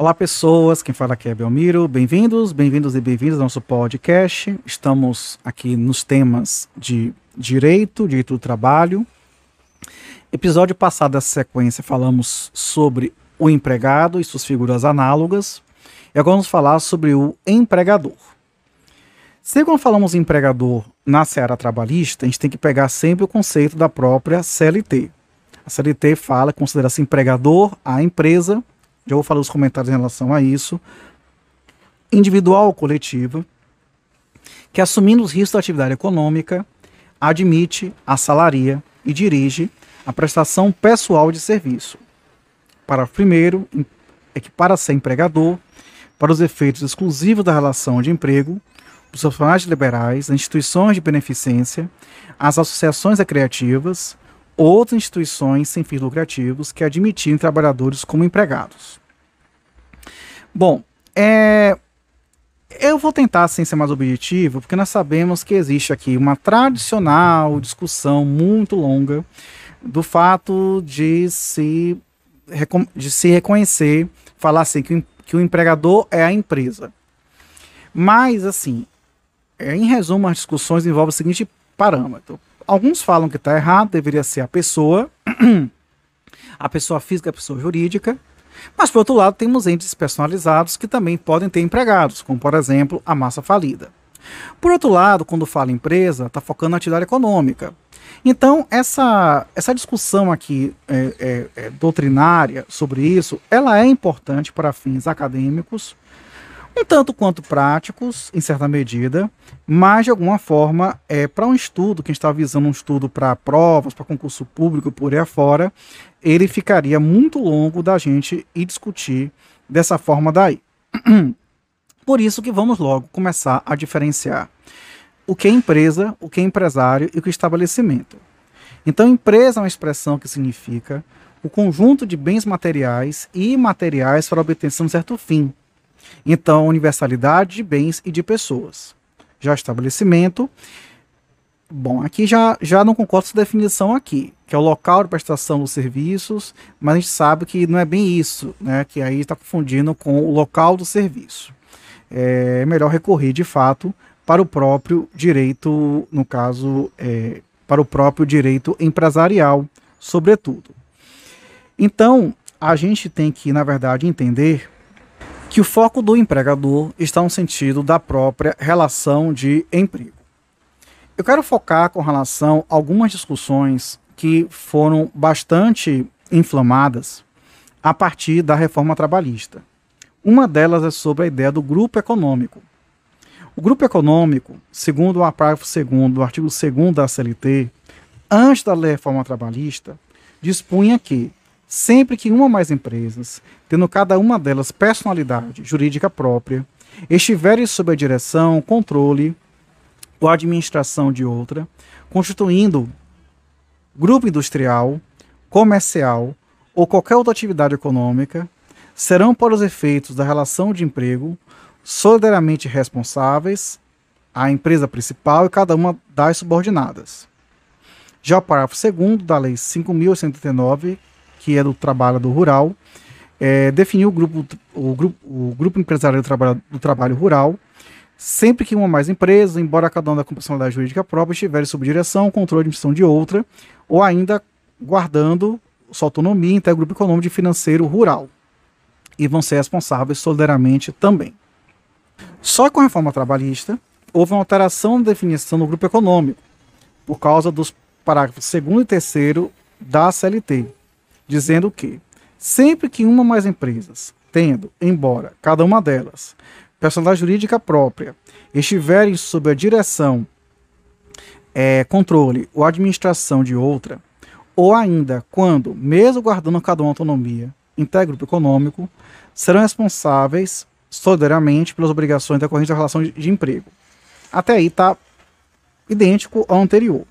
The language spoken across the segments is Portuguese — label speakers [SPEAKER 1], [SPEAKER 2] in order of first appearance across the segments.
[SPEAKER 1] Olá, pessoas. Quem fala aqui é Belmiro. Bem-vindos, bem-vindos e bem-vindos ao nosso podcast. Estamos aqui nos temas de direito, direito do trabalho. Episódio passado dessa sequência falamos sobre o empregado e suas figuras análogas. E agora vamos falar sobre o empregador. Se quando falamos em empregador na seara trabalhista, a gente tem que pegar sempre o conceito da própria CLT. A CLT fala, considera-se empregador a empresa já vou falar os comentários em relação a isso, individual ou coletiva, que assumindo os riscos da atividade econômica, admite, assalaria e dirige a prestação pessoal de serviço. Para primeiro, é que para ser empregador, para os efeitos exclusivos da relação de emprego, os profissionais liberais, as instituições de beneficência, as associações recreativas, outras instituições sem fins lucrativos que admitirem trabalhadores como empregados. Bom, é, eu vou tentar assim, ser mais objetivo, porque nós sabemos que existe aqui uma tradicional discussão muito longa do fato de se, de se reconhecer, falar assim, que, que o empregador é a empresa. Mas, assim, é, em resumo, as discussões envolvem o seguinte parâmetro. Alguns falam que está errado, deveria ser a pessoa, a pessoa física, a pessoa jurídica. Mas, por outro lado, temos entes personalizados que também podem ter empregados, como, por exemplo, a massa falida. Por outro lado, quando fala empresa, está focando na atividade econômica. Então, essa, essa discussão aqui é, é, é, doutrinária sobre isso, ela é importante para fins acadêmicos, um tanto quanto práticos, em certa medida, mas de alguma forma, é, para um estudo, que está visando um estudo para provas, para concurso público por aí afora, ele ficaria muito longo da gente ir discutir dessa forma daí. Por isso que vamos logo começar a diferenciar o que é empresa, o que é empresário e o que é estabelecimento. Então, empresa é uma expressão que significa o conjunto de bens materiais e imateriais para a obtenção de um certo fim, então, universalidade de bens e de pessoas. Já estabelecimento. Bom, aqui já, já não concordo com essa definição aqui, que é o local de prestação dos serviços, mas a gente sabe que não é bem isso, né? Que aí está confundindo com o local do serviço. É melhor recorrer, de fato, para o próprio direito, no caso, é, para o próprio direito empresarial, sobretudo. Então, a gente tem que, na verdade, entender que o foco do empregador está no sentido da própria relação de emprego. Eu quero focar com relação a algumas discussões que foram bastante inflamadas a partir da reforma trabalhista. Uma delas é sobre a ideia do grupo econômico. O grupo econômico, segundo o parágrafo 2 do artigo 2 da CLT, antes da reforma trabalhista, dispunha que sempre que uma ou mais empresas, tendo cada uma delas personalidade jurídica própria, estiverem sob a direção, controle ou administração de outra, constituindo grupo industrial, comercial ou qualquer outra atividade econômica, serão para os efeitos da relação de emprego solidariamente responsáveis à empresa principal e cada uma das subordinadas. Já o parágrafo 2 da Lei 5.189, que é do trabalho do rural, é, definiu o grupo, o grupo, o grupo empresarial do trabalho, do trabalho rural, sempre que uma ou mais empresas, embora cada uma da personalidade jurídica própria, estiver sob direção, controle e administração de outra, ou ainda guardando sua autonomia em grupo econômico e financeiro rural. E vão ser responsáveis solidariamente também. Só com a reforma trabalhista, houve uma alteração na definição do grupo econômico, por causa dos parágrafos 2 e 3 da CLT, dizendo que sempre que uma ou mais empresas, tendo, embora cada uma delas, personalidade jurídica própria, estiverem sob a direção, é, controle ou administração de outra, ou ainda quando, mesmo guardando cada uma autonomia, integra grupo econômico, serão responsáveis solidariamente pelas obrigações decorrentes da relação de, de emprego. Até aí está idêntico ao anterior.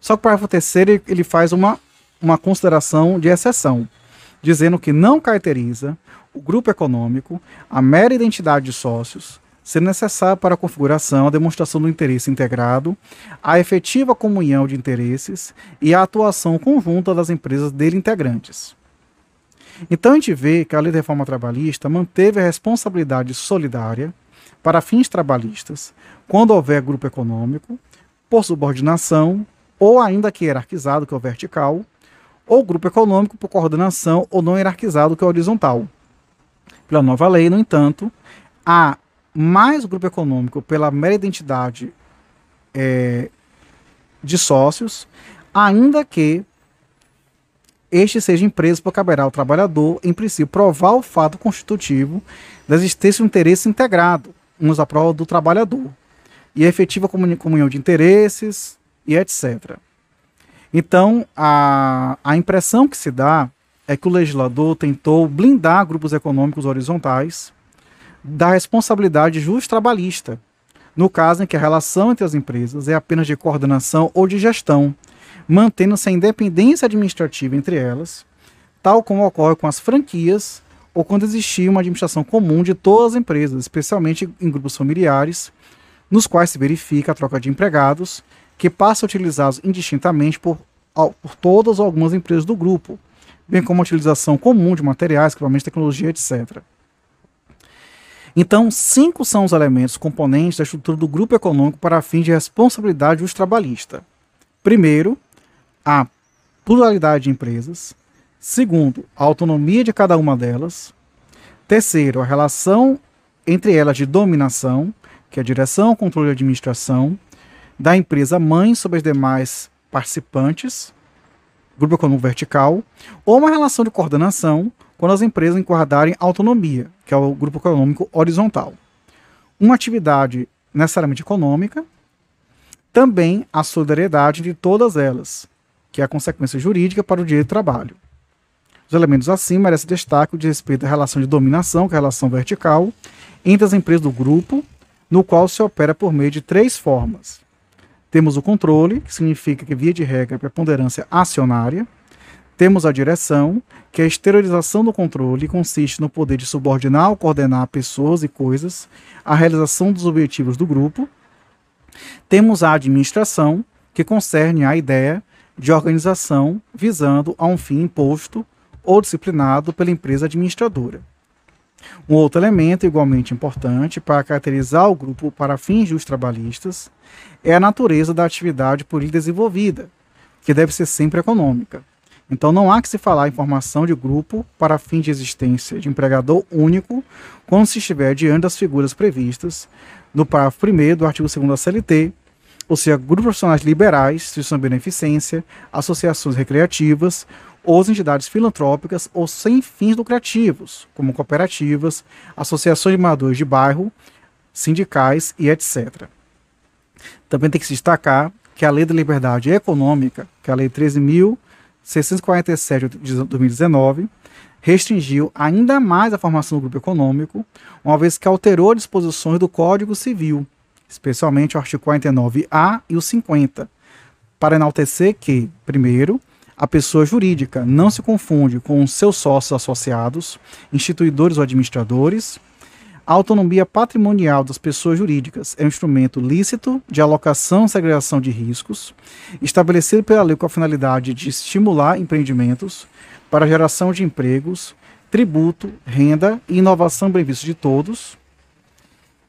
[SPEAKER 1] Só que o parágrafo terceiro ele faz uma uma consideração de exceção, dizendo que não caracteriza o grupo econômico a mera identidade de sócios, ser necessário para a configuração, a demonstração do interesse integrado, a efetiva comunhão de interesses e a atuação conjunta das empresas dele integrantes. Então a gente vê que a lei de reforma trabalhista manteve a responsabilidade solidária para fins trabalhistas quando houver grupo econômico, por subordinação, ou ainda que hierarquizado, que é o vertical, ou grupo econômico por coordenação ou não hierarquizado, que é horizontal. Pela nova lei, no entanto, há mais grupo econômico pela mera identidade é, de sócios, ainda que este seja empresa por caberá ao trabalhador, em princípio, provar o fato constitutivo da existência de um interesse integrado, uns à prova do trabalhador, e a efetiva comunhão de interesses, e etc. Então, a, a impressão que se dá é que o legislador tentou blindar grupos econômicos horizontais da responsabilidade justa trabalhista, no caso em que a relação entre as empresas é apenas de coordenação ou de gestão, mantendo-se a independência administrativa entre elas, tal como ocorre com as franquias ou quando existia uma administração comum de todas as empresas, especialmente em grupos familiares, nos quais se verifica a troca de empregados, que passam a utilizá-los indistintamente por, por todas ou algumas empresas do grupo, bem como a utilização comum de materiais, equipamentos, tecnologia, etc. Então, cinco são os elementos componentes da estrutura do grupo econômico para fins de responsabilidade dos trabalhista. Primeiro, a pluralidade de empresas. Segundo, a autonomia de cada uma delas. Terceiro, a relação entre elas de dominação, que é direção, controle e administração da empresa mãe sobre as demais participantes, grupo econômico vertical, ou uma relação de coordenação quando as empresas enquadrarem autonomia, que é o grupo econômico horizontal. Uma atividade necessariamente econômica, também a solidariedade de todas elas, que é a consequência jurídica para o direito do trabalho. Os elementos assim merecem destaque de respeito à relação de dominação, que é a relação vertical, entre as empresas do grupo, no qual se opera por meio de três formas. Temos o controle, que significa que, via de regra, é preponderância acionária. Temos a direção, que é a exteriorização do controle, consiste no poder de subordinar ou coordenar pessoas e coisas à realização dos objetivos do grupo. Temos a administração, que concerne a ideia de organização visando a um fim imposto ou disciplinado pela empresa administradora. Um outro elemento igualmente importante para caracterizar o grupo para fins dos trabalhistas é a natureza da atividade por ele desenvolvida, que deve ser sempre econômica. Então não há que se falar em formação de grupo para fim de existência de empregador único quando se estiver diante das figuras previstas no parágrafo 1 do artigo 2 da CLT, ou seja, grupos profissionais liberais, instituição de beneficência, associações recreativas, ou entidades filantrópicas ou sem fins lucrativos, como cooperativas, associações de moradores de bairro, sindicais e etc. Também tem que se destacar que a Lei da Liberdade Econômica, que é a Lei 13.647 de 2019, restringiu ainda mais a formação do grupo econômico, uma vez que alterou disposições do Código Civil, especialmente o artigo 49A e o 50, para enaltecer que, primeiro, a pessoa jurídica não se confunde com seus sócios associados, instituidores ou administradores. A autonomia patrimonial das pessoas jurídicas é um instrumento lícito de alocação e segregação de riscos, estabelecido pela lei com a finalidade de estimular empreendimentos para geração de empregos, tributo, renda e inovação benefício de todos,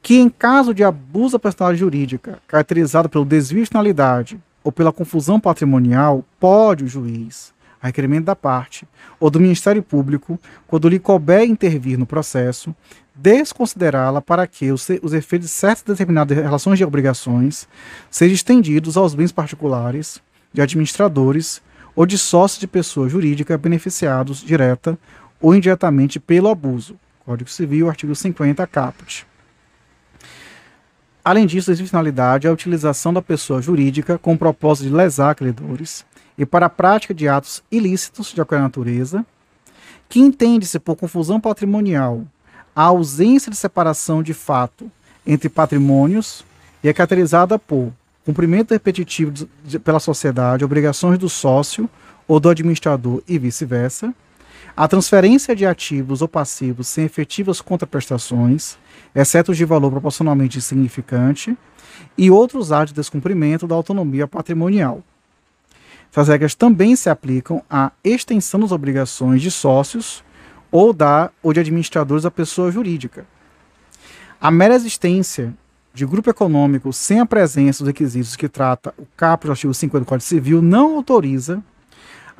[SPEAKER 1] que, em caso de abuso da personalidade jurídica, caracterizado pelo desvio de finalidade ou pela confusão patrimonial, pode o juiz, a requerimento da parte, ou do Ministério Público, quando lhe couber intervir no processo, desconsiderá-la para que os, os efeitos de certas determinadas relações de obrigações sejam estendidos aos bens particulares de administradores ou de sócios de pessoa jurídica beneficiados direta ou indiretamente pelo abuso. Código Civil, artigo 50, caput. Além disso, existe finalidade a utilização da pessoa jurídica com o propósito de lesar credores e para a prática de atos ilícitos de qualquer natureza, que entende-se por confusão patrimonial a ausência de separação de fato entre patrimônios e é caracterizada por cumprimento repetitivo de, de, pela sociedade, obrigações do sócio ou do administrador e vice-versa, a transferência de ativos ou passivos sem efetivas contraprestações, exceto os de valor proporcionalmente insignificante, e outros atos de descumprimento da autonomia patrimonial. Essas regras também se aplicam à extensão das obrigações de sócios ou da ou de administradores da pessoa jurídica. A mera existência de grupo econômico sem a presença dos requisitos que trata o caput do artigo 50 do Código Civil não autoriza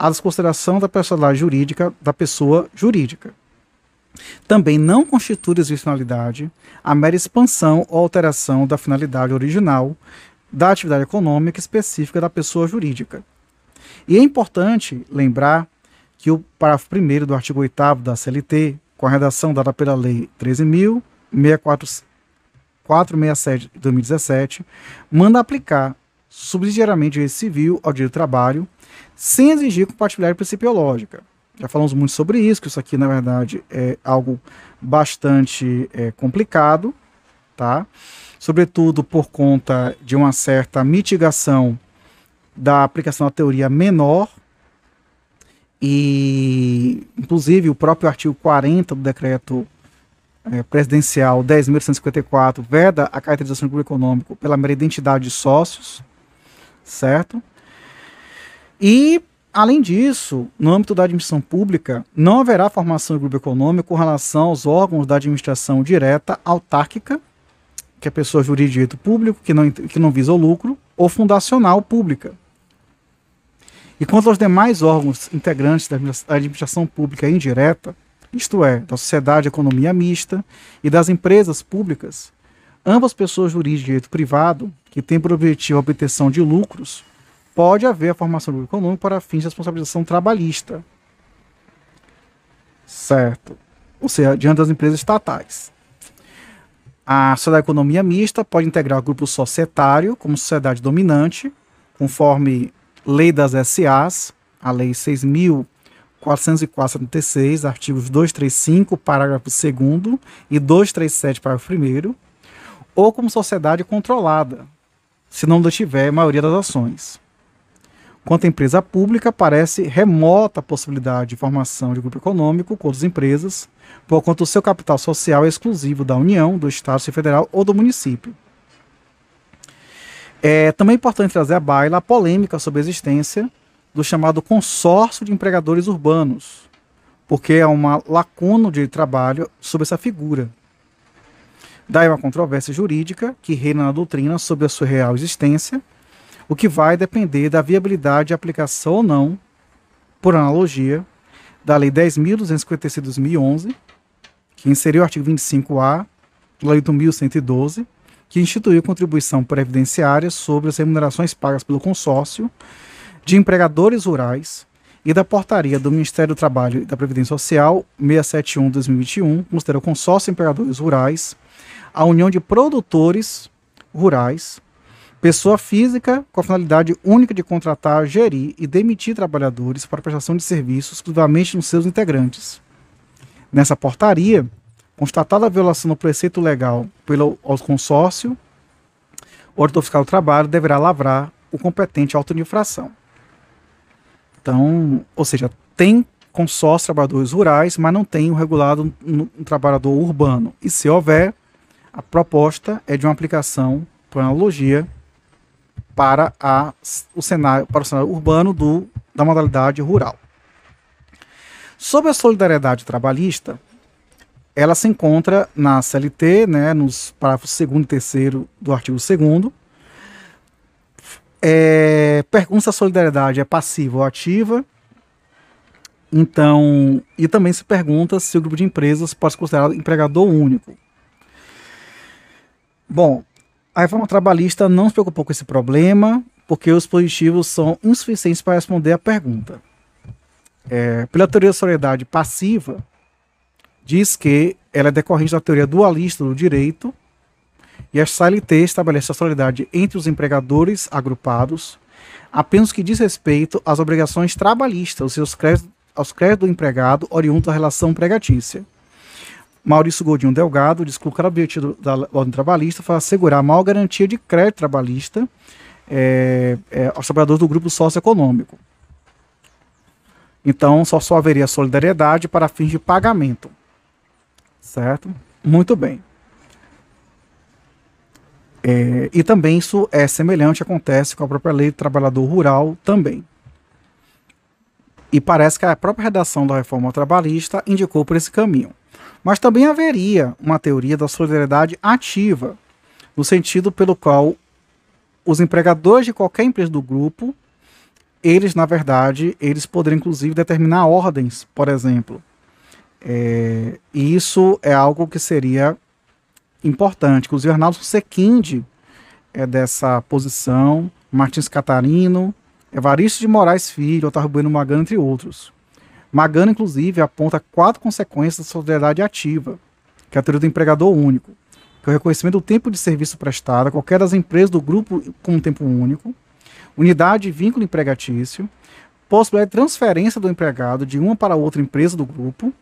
[SPEAKER 1] a desconsideração da personalidade jurídica da pessoa jurídica. Também não constitui desvicionalidade a mera expansão ou alteração da finalidade original da atividade econômica específica da pessoa jurídica. E é importante lembrar que o parágrafo 1 do artigo 8 da CLT, com a redação dada pela Lei 13.467 de 2017, manda aplicar subsidiariamente o direito civil ao direito do trabalho, sem exigir compatibilidade principiológica. Já falamos muito sobre isso, que isso aqui, na verdade, é algo bastante é, complicado, tá? Sobretudo por conta de uma certa mitigação da aplicação da teoria menor e, inclusive, o próprio artigo 40 do decreto é, presidencial 10.154 veda a caracterização do grupo econômico pela mera identidade de sócios, certo? E, além disso, no âmbito da administração pública, não haverá formação de grupo econômico com relação aos órgãos da administração direta autárquica, que é pessoa jurídica público, que não, que não visa o lucro, ou fundacional pública, e quanto aos demais órgãos integrantes da administração pública indireta, isto é, da sociedade de economia mista e das empresas públicas, ambas pessoas jurídicas de direito privado, que têm por objetivo a obtenção de lucros, pode haver a formação do econômico para fins de responsabilização trabalhista. Certo. Ou seja, diante das empresas estatais. A sociedade de economia mista pode integrar o grupo societário como sociedade dominante, conforme Lei das SAs, a Lei 6.446, artigos 235, parágrafo 2 e 237, parágrafo 1, ou como sociedade controlada, se não tiver a maioria das ações. Quanto à empresa pública, parece remota a possibilidade de formação de grupo econômico com outras empresas, por quanto o seu capital social é exclusivo da União, do Estado Federal ou do município. É também importante trazer à baila a polêmica sobre a existência do chamado consórcio de empregadores urbanos, porque há uma lacuna de trabalho sobre essa figura. Daí uma controvérsia jurídica que reina na doutrina sobre a sua real existência, o que vai depender da viabilidade de aplicação ou não, por analogia, da Lei 10.256 de 2011, que inseriu o artigo 25A, Lei 8.112, que instituiu contribuição previdenciária sobre as remunerações pagas pelo consórcio de empregadores rurais e da portaria do Ministério do Trabalho e da Previdência Social 671/2021, considera o consórcio de empregadores rurais a união de produtores rurais, pessoa física com a finalidade única de contratar, gerir e demitir trabalhadores para prestação de serviços exclusivamente nos seus integrantes. Nessa portaria, Constatada a violação do preceito legal pelo consórcio, o auditor fiscal do trabalho deverá lavrar o competente auto de infração. Então, ou seja, tem consórcio trabalhadores rurais, mas não tem o um regulado no, no trabalhador urbano. E se houver, a proposta é de uma aplicação por analogia para a, o cenário para o cenário urbano do, da modalidade rural. Sobre a solidariedade trabalhista, ela se encontra na CLT, né, nos parágrafos 2 e 3 do artigo 2 é, pergunta se a solidariedade é passiva ou ativa. Então, e também se pergunta se o grupo de empresas pode ser considerado empregador único. Bom, a reforma trabalhista não se preocupou com esse problema, porque os positivos são insuficientes para responder a pergunta. É, pela teoria da solidariedade passiva, diz que ela é decorrente da teoria dualista do direito e a CLT estabelece a solidariedade entre os empregadores agrupados apenas que diz respeito às obrigações trabalhistas, os seus créditos, aos créditos do empregado oriundos da relação empregatícia. Maurício Godinho Delgado diz que o objetivo da ordem trabalhista foi assegurar a maior garantia de crédito trabalhista é, é, aos trabalhadores do grupo socioeconômico. Então, só, só haveria solidariedade para fins de pagamento. Certo? Muito bem. É, e também isso é semelhante, acontece com a própria lei do trabalhador rural também. E parece que a própria redação da reforma trabalhista indicou por esse caminho. Mas também haveria uma teoria da solidariedade ativa, no sentido pelo qual os empregadores de qualquer empresa do grupo, eles, na verdade, eles poderiam inclusive determinar ordens, por exemplo. É, e isso é algo que seria importante. Inclusive, Arnaldo Sequinde é dessa posição, Martins Catarino, Evaristo de Moraes Filho, Otávio Bueno Magano, entre outros. Magano, inclusive, aponta quatro consequências da solidariedade ativa, que é a teoria do empregador único, que é o reconhecimento do tempo de serviço prestado a qualquer das empresas do grupo com um tempo único, unidade e vínculo empregatício, possibilidade de transferência do empregado de uma para outra empresa do grupo,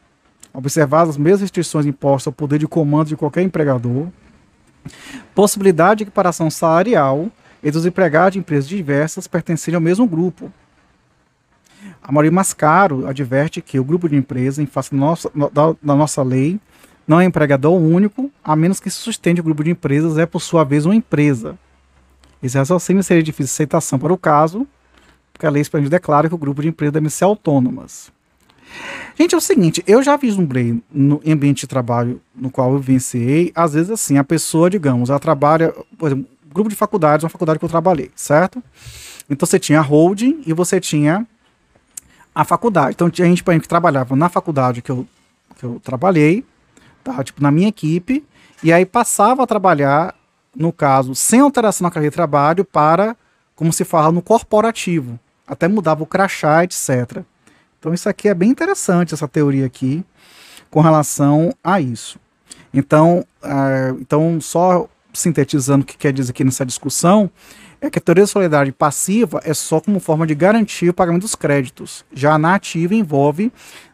[SPEAKER 1] observadas as mesmas restrições impostas ao poder de comando de qualquer empregador, possibilidade de equiparação salarial entre os empregados de empresas diversas pertencendo ao mesmo grupo. A Mauri Mascaro adverte que o grupo de empresa, em face da nossa, da, da nossa lei, não é empregador único, a menos que se sustente o grupo de empresas é, por sua vez, uma empresa. Esse raciocínio seria difícil de aceitação para o caso, porque a lei expande declara que o grupo de empresas deve ser autônomas. Gente, é o seguinte, eu já vislumbrei no ambiente de trabalho no qual eu vivenciei, às vezes assim, a pessoa, digamos, ela trabalha, por exemplo, grupo de faculdades, uma faculdade que eu trabalhei, certo? Então você tinha holding e você tinha a faculdade. Então tinha gente, exemplo, que trabalhava na faculdade que eu, que eu trabalhei, tá? tipo, na minha equipe, e aí passava a trabalhar, no caso, sem alteração na carreira de trabalho, para, como se fala, no corporativo. Até mudava o crachá, etc. Então isso aqui é bem interessante, essa teoria aqui, com relação a isso. Então, uh, então só sintetizando o que quer dizer aqui nessa discussão, é que a teoria da solidariedade passiva é só como forma de garantir o pagamento dos créditos. Já a na ativa envolve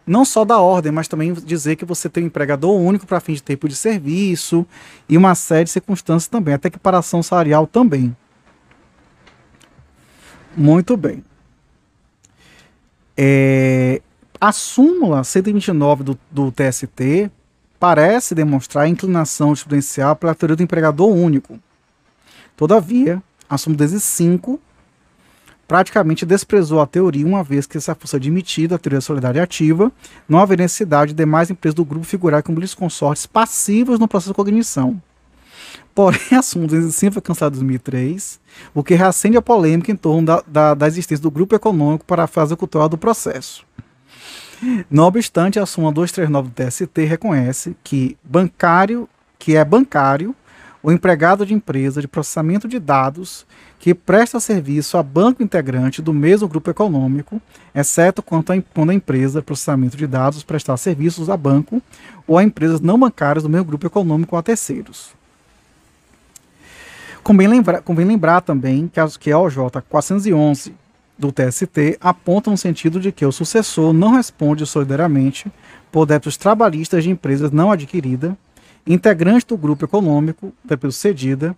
[SPEAKER 1] não só da ordem, mas também dizer que você tem um empregador único para fim de tempo de serviço e uma série de circunstâncias também, até equiparação salarial também. Muito bem. É, a súmula 129 do, do TST parece demonstrar a inclinação jurisprudencial pela teoria do empregador único. Todavia, a súmula 5 praticamente desprezou a teoria, uma vez que essa fosse admitida a teoria solidária ativa, não haveria necessidade de demais empresas do grupo figurar como consortes passivos no processo de cognição. Porém, a súmula 205 foi cancelada em 2003, o que reacende a polêmica em torno da, da, da existência do grupo econômico para a fase cultural do processo. Não obstante, a súmula 239 do TST reconhece que bancário, que é bancário, o empregado de empresa de processamento de dados que presta serviço a banco integrante do mesmo grupo econômico, exceto quanto a, quando a empresa de processamento de dados prestar serviços a banco ou a empresas não bancárias do mesmo grupo econômico a terceiros. Convém lembrar, convém lembrar também que a, que a OJ 411 do TST aponta no sentido de que o sucessor não responde solidariamente por débitos trabalhistas de empresas não adquiridas, integrante do grupo econômico, depois cedida,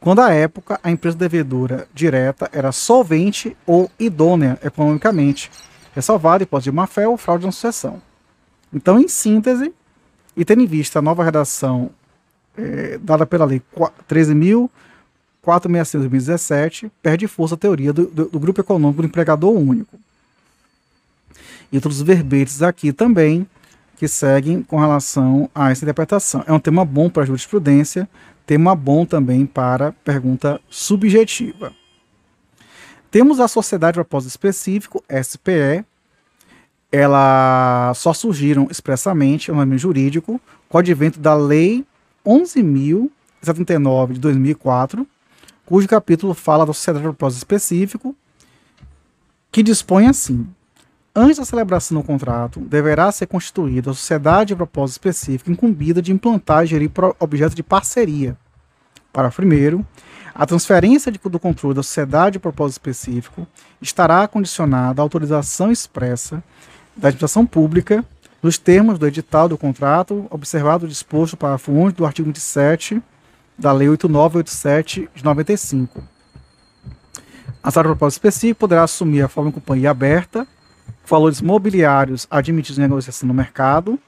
[SPEAKER 1] quando à época a empresa devedora direta era solvente ou idônea economicamente, ressalvada hipótese de má-fé ou fraude na sucessão. Então, em síntese, e tendo em vista a nova redação é, dada pela Lei 13.000 466 2017 perde força a teoria do, do, do, grupo econômico do empregador único. E outros verbetes aqui também que seguem com relação a essa interpretação. É um tema bom para jurisprudência, tema bom também para pergunta subjetiva. Temos a Sociedade de Propósito Específico, SPE. Ela só surgiram expressamente, um nome jurídico, com o advento da Lei 11.079 de 2004, cujo capítulo fala da sociedade de propósito específico, que dispõe assim: Antes da celebração do contrato, deverá ser constituída a sociedade de propósito específico incumbida de implantar e gerir objetos de parceria. Para primeiro, a transferência de, do controle da sociedade de propósito específico estará condicionada à autorização expressa da administração pública nos termos do edital do contrato, observado o disposto para a fonte do artigo 27 da Lei 8987 de 95. A sala de propósito específico poderá assumir a forma de companhia aberta, valores mobiliários admitidos em negociação no mercado,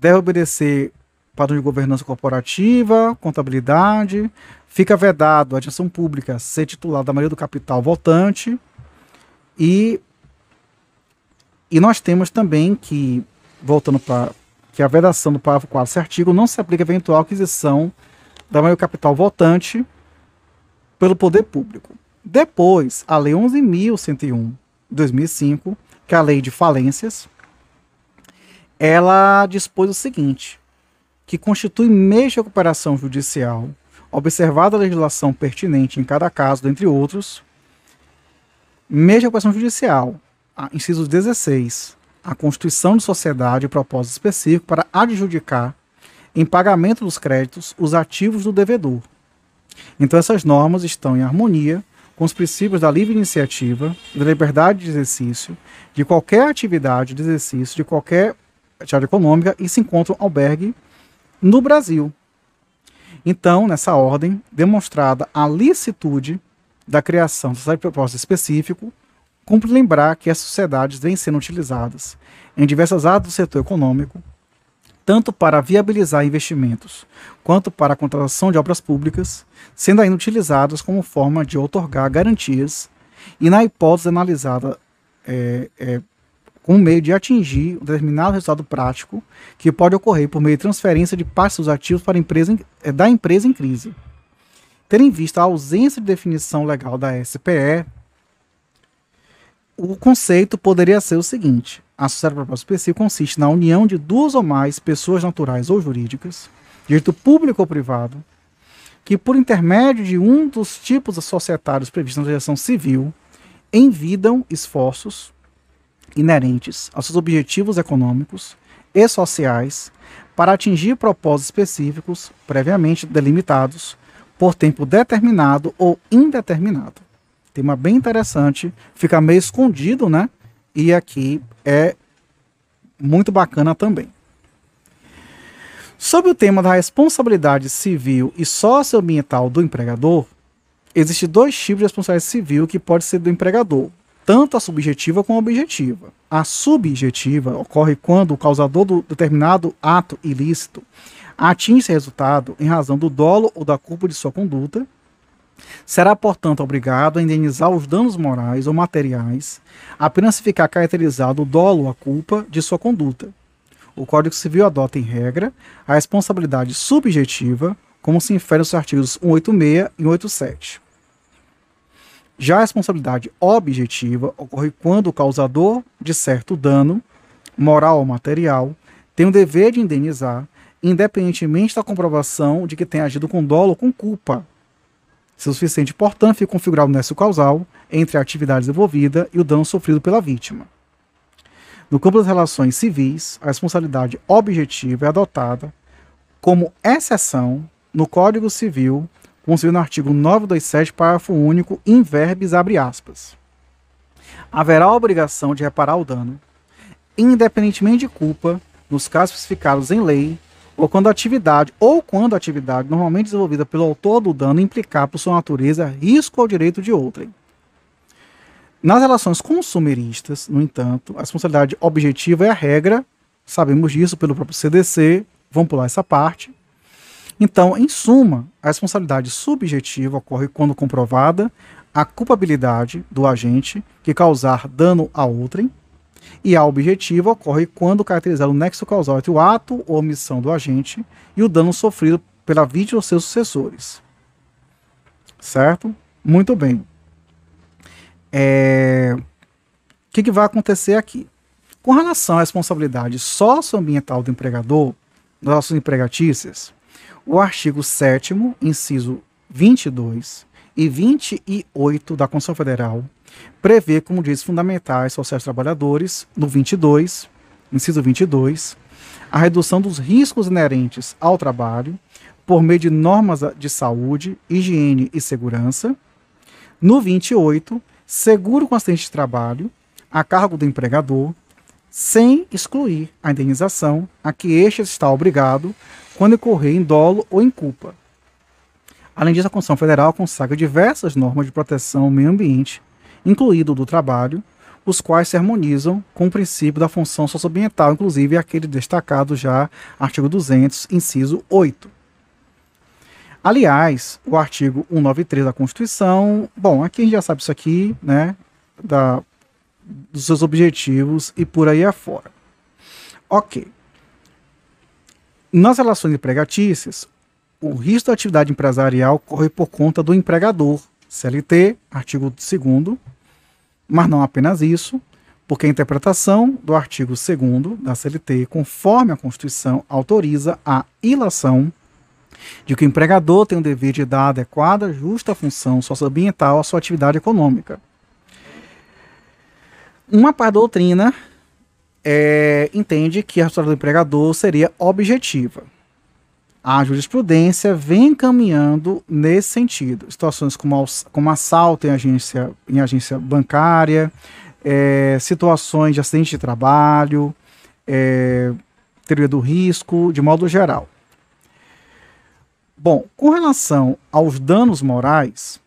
[SPEAKER 1] deve obedecer padrão de governança corporativa, contabilidade, fica vedado a administração pública ser titular da maioria do capital voltante e E nós temos também que, voltando para que a vedação do parágrafo 4 desse artigo não se aplica a eventual aquisição da maior capital voltante pelo poder público. Depois, a Lei 11.101, 2005, que é a Lei de Falências, ela dispôs o seguinte, que constitui meio de recuperação judicial, observada a legislação pertinente em cada caso, dentre outros, meio de recuperação judicial, inciso 16, a constituição de sociedade propósito específico para adjudicar, em pagamento dos créditos, os ativos do devedor. Então, essas normas estão em harmonia com os princípios da livre iniciativa, da liberdade de exercício, de qualquer atividade de exercício, de qualquer atividade econômica e se encontram albergue no Brasil. Então, nessa ordem, demonstrada a licitude da criação de sociedade de propósito específico, Cumpre lembrar que as sociedades vêm sendo utilizadas em diversas áreas do setor econômico, tanto para viabilizar investimentos quanto para a contratação de obras públicas, sendo ainda utilizadas como forma de otorgar garantias e, na hipótese analisada é, é, com meio de atingir um determinado resultado prático que pode ocorrer por meio de transferência de parte dos ativos para empresa, é, da empresa em crise. Tendo em vista a ausência de definição legal da SPE, o conceito poderia ser o seguinte: a sociedade de propósito específico consiste na união de duas ou mais pessoas naturais ou jurídicas, direito público ou privado, que por intermédio de um dos tipos societários previstos na legislação civil, envidam esforços inerentes aos seus objetivos econômicos e sociais para atingir propósitos específicos previamente delimitados por tempo determinado ou indeterminado. Tema bem interessante, fica meio escondido, né? E aqui é muito bacana também. Sobre o tema da responsabilidade civil e socioambiental do empregador, existem dois tipos de responsabilidade civil que pode ser do empregador, tanto a subjetiva como a objetiva. A subjetiva ocorre quando o causador do determinado ato ilícito atinge esse resultado em razão do dolo ou da culpa de sua conduta, Será, portanto, obrigado a indenizar os danos morais ou materiais, apenas se ficar caracterizado o dolo ou a culpa de sua conduta. O Código Civil adota, em regra, a responsabilidade subjetiva, como se infere nos artigos 186 e 187. Já a responsabilidade objetiva ocorre quando o causador de certo dano, moral ou material, tem o dever de indenizar, independentemente da comprovação de que tenha agido com dolo ou com culpa, suficiente, portanto, fica configurado o nexo causal entre a atividade desenvolvida e o dano sofrido pela vítima. No campo das relações civis, a responsabilidade objetiva é adotada como exceção no Código Civil, considerado no artigo 927, parágrafo único, in verbis, abre aspas. Haverá a obrigação de reparar o dano, independentemente de culpa, nos casos especificados em lei, ou quando a atividade, ou quando a atividade normalmente desenvolvida pelo autor do dano implicar por sua natureza risco ao direito de outrem. Nas relações consumeristas, no entanto, a responsabilidade objetiva é a regra, sabemos disso pelo próprio CDC, vamos pular essa parte. Então, em suma, a responsabilidade subjetiva ocorre quando comprovada a culpabilidade do agente que causar dano a outrem, e a objetiva ocorre quando caracterizar o nexo causal entre o ato ou omissão do agente e o dano sofrido pela vítima ou seus sucessores. Certo? Muito bem. É... O que, que vai acontecer aqui? Com relação à responsabilidade socioambiental do empregador, das ações empregatícias, o artigo 7 inciso 22 e 28 da Constituição Federal prevê como direitos fundamentais sociais dos trabalhadores, no 22, inciso 22, a redução dos riscos inerentes ao trabalho por meio de normas de saúde, higiene e segurança. No 28, seguro com acidente de trabalho a cargo do empregador, sem excluir a indenização a que este está obrigado quando incorrer em dolo ou em culpa. Além disso, a Constituição Federal consagra diversas normas de proteção ao meio ambiente incluído do trabalho, os quais se harmonizam com o princípio da função socioambiental, inclusive aquele destacado já, artigo 200, inciso 8. Aliás, o artigo 193 da Constituição, bom, aqui a gente já sabe isso aqui, né, da, dos seus objetivos e por aí afora. Ok. Nas relações empregatícias, o risco da atividade empresarial corre por conta do empregador, CLT, artigo 2 mas não apenas isso, porque a interpretação do artigo 2 da CLT, conforme a Constituição, autoriza a ilação de que o empregador tem o dever de dar adequada, justa função socioambiental à sua atividade econômica. Uma da doutrina é, entende que a responsabilidade do empregador seria objetiva. A jurisprudência vem caminhando nesse sentido. Situações como, como assalto em agência, em agência bancária, é, situações de acidente de trabalho, é, teoria do risco, de modo geral. Bom, com relação aos danos morais,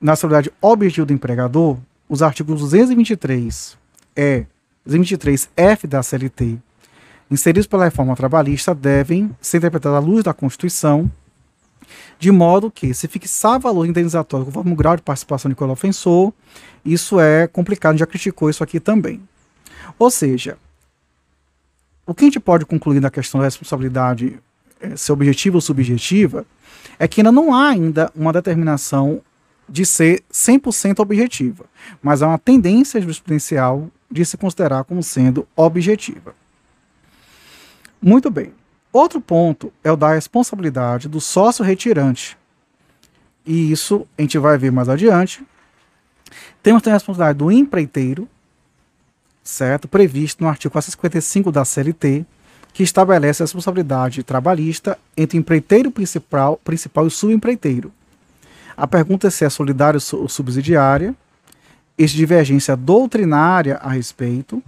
[SPEAKER 1] na sociedade objetivo do empregador, os artigos 223 e 223F da CLT, inseridos pela reforma trabalhista, devem ser interpretados à luz da Constituição, de modo que, se fixar valor indenizatório conforme o grau de participação de qual ofensor, isso é complicado, já criticou isso aqui também. Ou seja, o que a gente pode concluir na questão da responsabilidade é, ser objetiva ou subjetiva, é que ainda não há ainda uma determinação de ser 100% objetiva, mas há uma tendência jurisprudencial de se considerar como sendo objetiva. Muito bem. Outro ponto é o da responsabilidade do sócio retirante. E isso a gente vai ver mais adiante. Temos também a responsabilidade do empreiteiro, certo? Previsto no artigo 455 da CLT, que estabelece a responsabilidade trabalhista entre o empreiteiro principal, principal e o subempreiteiro. A pergunta é se é solidária ou subsidiária. Existe divergência doutrinária a respeito.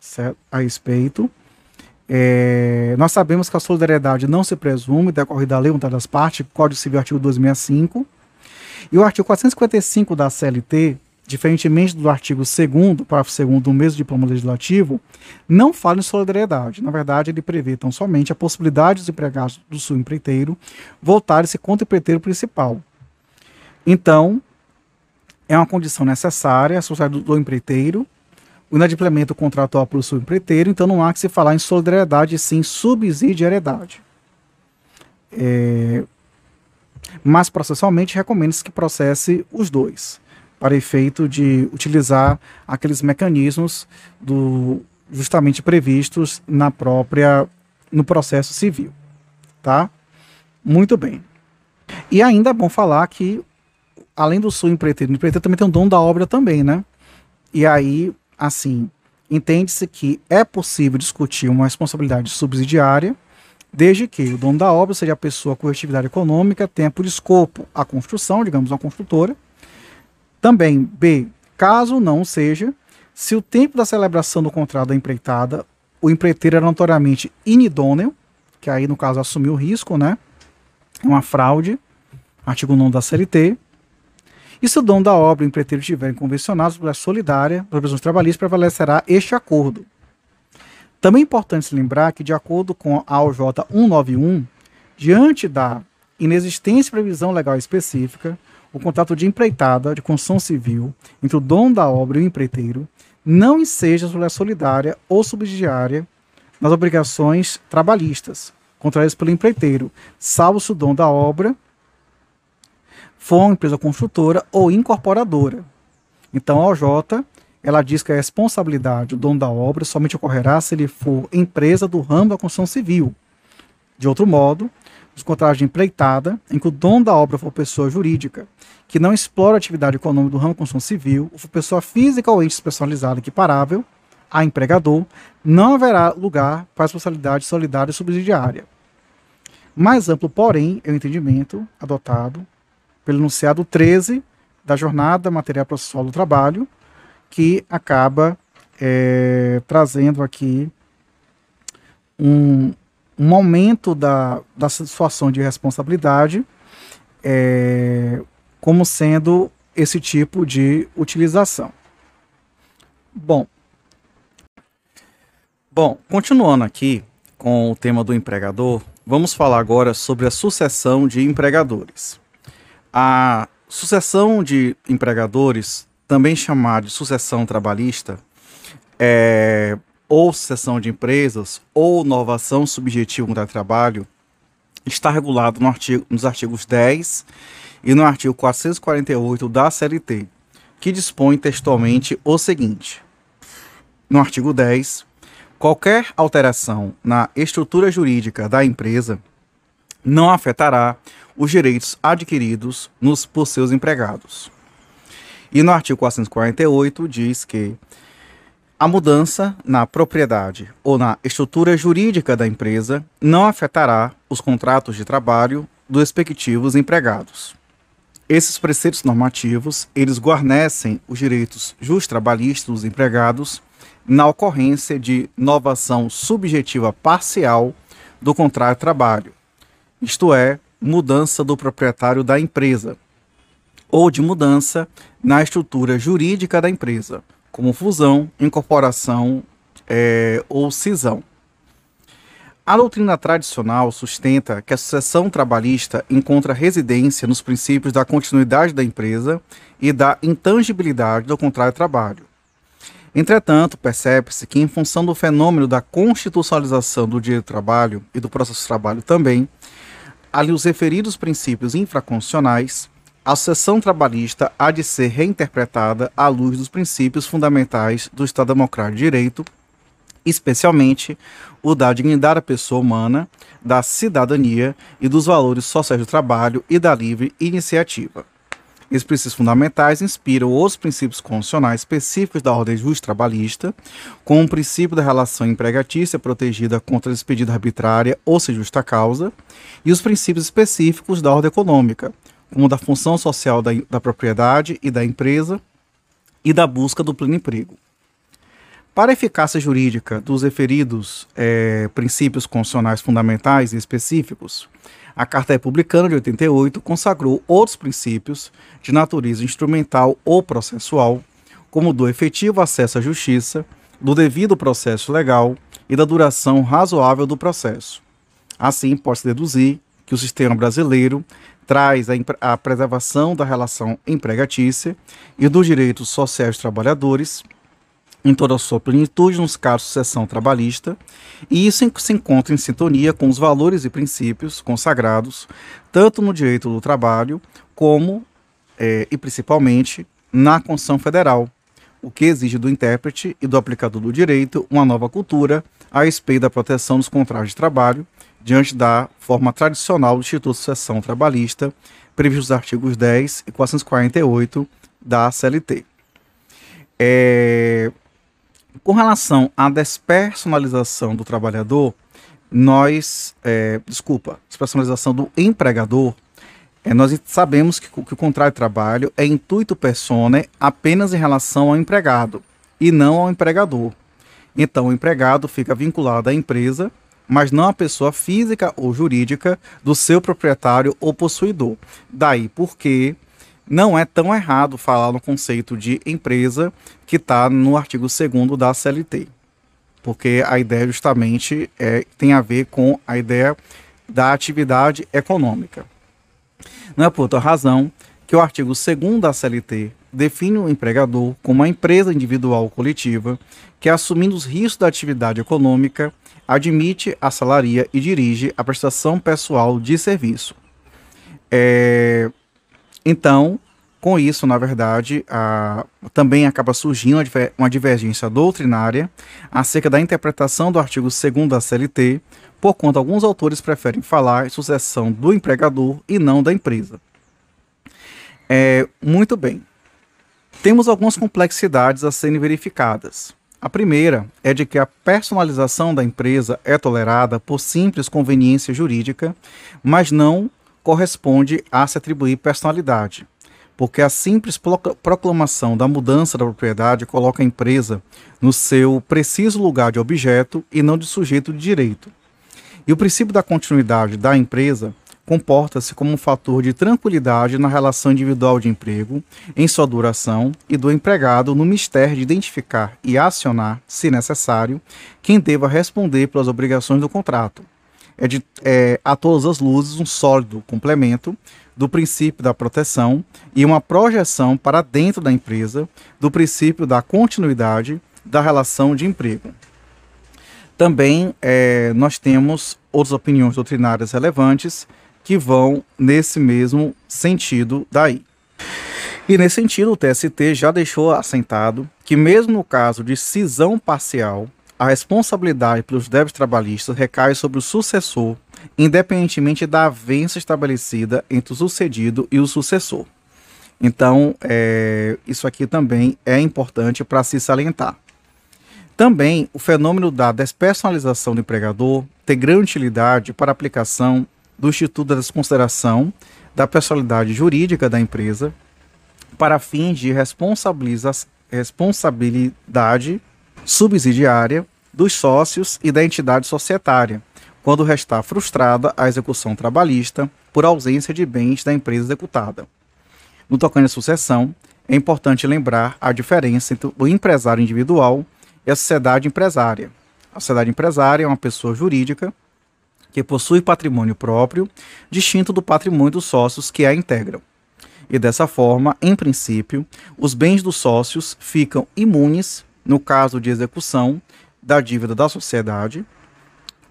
[SPEAKER 1] Certo? A respeito. É, nós sabemos que a solidariedade não se presume, decorre da lei uma das partes, Código Civil, artigo 265. E o artigo 455 da CLT diferentemente do artigo 2 parágrafo 2 do mesmo diploma legislativo, não fala em solidariedade. Na verdade, ele prevê tão somente a possibilidade dos empregados do subempreiteiro voltarem-se contra o empreiteiro principal. Então, é uma condição necessária a sociedade do empreiteiro, o inadimplemento contratual para o subempreiteiro, então não há que se falar em solidariedade, sim subsidiariedade. É, mas processualmente recomenda-se que processe os dois para efeito de utilizar aqueles mecanismos do, justamente previstos na própria no processo civil, tá? Muito bem. E ainda é bom falar que além do sul empreiteiro, o empreiteiro também tem o dono da obra também, né? E aí, assim, entende-se que é possível discutir uma responsabilidade subsidiária, desde que o dono da obra seja a pessoa com atividade econômica, tenha por escopo a construção, digamos, uma construtora, também, B, caso não seja, se o tempo da celebração do contrato da empreitada, o empreiteiro era notoriamente inidôneo, que aí no caso assumiu o risco, né? Uma fraude, artigo 9 da CLT. E se o dono da obra e o empreiteiro estiverem convencionados pela solidária das obrigações trabalhistas, prevalecerá este acordo. Também é importante se lembrar que, de acordo com a OJ 191, diante da inexistência de previsão legal específica, o contrato de empreitada de construção civil entre o dono da obra e o empreiteiro não enseja solidária ou subsidiária nas obrigações trabalhistas contraídas pelo empreiteiro, salvo se o dono da obra for uma empresa construtora ou incorporadora. Então a OJ ela diz que a responsabilidade do dono da obra somente ocorrerá se ele for empresa do ramo da construção civil. De outro modo, os contratos de empreitada, em que o dono da obra for pessoa jurídica, que não explora a atividade econômica do ramo da construção civil, ou for pessoa física ou ente especializada equiparável a empregador, não haverá lugar para a responsabilidade solidária e subsidiária. Mais amplo, porém, é o entendimento adotado pelo enunciado 13 da Jornada Material Processual do Trabalho, que acaba é, trazendo aqui um, um aumento da, da situação de responsabilidade é, como sendo esse tipo de utilização. Bom, bom, continuando aqui com o tema do empregador, vamos falar agora sobre a sucessão de empregadores. A sucessão de empregadores também chamado de sucessão trabalhista, é, ou sucessão de empresas, ou inovação subjetiva do trabalho, está regulado no artigo, nos artigos 10 e no artigo 448 da CLT, que dispõe textualmente o seguinte: no artigo 10, qualquer alteração na estrutura jurídica da empresa não afetará os direitos adquiridos nos, por seus empregados. E no artigo 448 diz que a mudança na propriedade ou na estrutura jurídica da empresa não afetará os contratos de trabalho dos respectivos empregados. Esses preceitos normativos, eles guarnecem os direitos justos trabalhistas dos empregados na ocorrência de novação subjetiva parcial do contrato de trabalho, isto é, mudança do proprietário da empresa, ou de mudança na estrutura jurídica da empresa, como fusão, incorporação é, ou cisão. A doutrina tradicional sustenta que a sucessão trabalhista encontra residência nos princípios da continuidade da empresa e da intangibilidade do contrato de trabalho. Entretanto, percebe-se que, em função do fenômeno da constitucionalização do direito do trabalho e do processo de trabalho também, ali os referidos princípios infraconstitucionais a sucessão trabalhista há de ser reinterpretada à luz dos princípios fundamentais do Estado Democrático de Direito, especialmente o da dignidade da pessoa humana, da cidadania e dos valores sociais do trabalho e da livre iniciativa. Esses princípios fundamentais inspiram os princípios constitucionais específicos da ordem justa trabalhista, como o princípio da relação empregatícia protegida contra a despedida arbitrária ou sem justa causa, e os princípios específicos da ordem econômica, como da função social da, da propriedade e da empresa e da busca do pleno emprego. Para a eficácia jurídica dos referidos é, princípios constitucionais fundamentais e específicos, a Carta Republicana de 88 consagrou outros princípios de natureza instrumental ou processual, como do efetivo acesso à justiça, do devido processo legal e da duração razoável do processo. Assim, pode-se deduzir que o sistema brasileiro traz a, a preservação da relação empregatícia e dos direitos sociais dos trabalhadores em toda a sua plenitude nos casos de sucessão trabalhista, e isso se encontra em sintonia com os valores e princípios consagrados tanto no direito do trabalho como é, e principalmente na Constituição Federal, o que exige do intérprete e do aplicador do direito uma nova cultura a respeito da proteção dos contratos de trabalho diante da forma tradicional do Instituto de Sucessão Trabalhista, previsto nos artigos 10 e 448 da CLT. É, com relação à despersonalização do trabalhador, nós, é, desculpa, despersonalização do empregador, é, nós sabemos que, que, o contrato de trabalho é intuito persona apenas em relação ao empregado e não ao empregador. Então, o empregado fica vinculado à empresa mas não a pessoa física ou jurídica do seu proprietário ou possuidor. Daí porque não é tão errado falar no conceito de empresa que está no artigo 2 da CLT. Porque a ideia justamente é, tem a ver com a ideia da atividade econômica. Não é por outra razão que o artigo 2 da CLT define o empregador como uma empresa individual ou coletiva que, assumindo os riscos da atividade econômica, admite, assalaria e dirige a prestação pessoal de serviço. É, então, com isso, na verdade, a, também acaba surgindo uma divergência doutrinária acerca da interpretação do artigo 2 da CLT, por quanto alguns autores preferem falar em sucessão do empregador e não da empresa. É, muito bem. Temos algumas complexidades a serem verificadas. A primeira é de que a personalização da empresa é tolerada por simples conveniência jurídica, mas não corresponde a se atribuir personalidade, porque a simples proclamação da mudança da propriedade coloca a empresa no seu preciso lugar de objeto e não de sujeito de direito. E o princípio da continuidade da empresa comporta-se como um fator de tranquilidade na relação individual de emprego, em sua duração, e do empregado no mistério de identificar e acionar, se necessário, quem deva responder pelas obrigações do contrato. É, de, é a todas as luzes um sólido complemento do princípio da proteção e uma projeção para dentro da empresa do princípio da continuidade da relação de emprego. Também é, nós temos outras opiniões doutrinárias relevantes que vão nesse mesmo sentido daí. E nesse sentido, o TST já deixou assentado que, mesmo no caso de cisão parcial, a responsabilidade pelos débitos trabalhistas recai sobre o sucessor, independentemente da avença estabelecida entre o sucedido e o sucessor. Então, é, isso aqui também é importante para se salientar. Também o fenômeno da despersonalização do empregador tem grande utilidade para a aplicação do Instituto da Desconsideração da Personalidade Jurídica da empresa para fins de responsabilidade subsidiária dos sócios e da entidade societária, quando restar frustrada a execução trabalhista por ausência de bens da empresa executada. No tocante à sucessão, é importante lembrar a diferença entre o empresário individual e a sociedade empresária. A sociedade empresária é uma pessoa jurídica que possui patrimônio próprio, distinto do patrimônio dos sócios que a integram. E dessa forma, em princípio, os bens dos sócios ficam imunes no caso de execução da dívida da sociedade,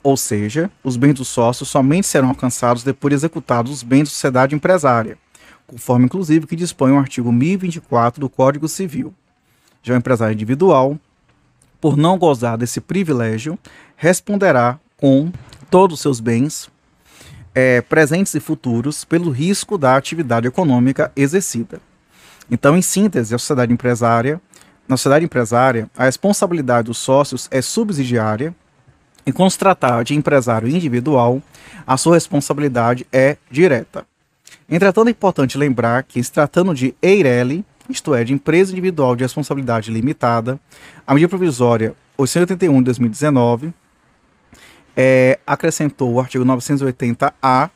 [SPEAKER 1] ou seja, os bens dos sócios somente serão alcançados depois de executados os bens da sociedade empresária, conforme inclusive que dispõe o artigo 1024 do Código Civil. Já o empresário individual, por não gozar desse privilégio, responderá com todos os seus bens, é, presentes e futuros, pelo risco da atividade econômica exercida. Então, em síntese, a sociedade empresária na sociedade empresária, a responsabilidade dos sócios é subsidiária e, quando se tratar de empresário individual, a sua responsabilidade é direta. Entretanto, é importante lembrar que, se tratando de EIRELI, isto é, de empresa individual de responsabilidade limitada, a medida provisória 881 de 2019 é, acrescentou o artigo 980-A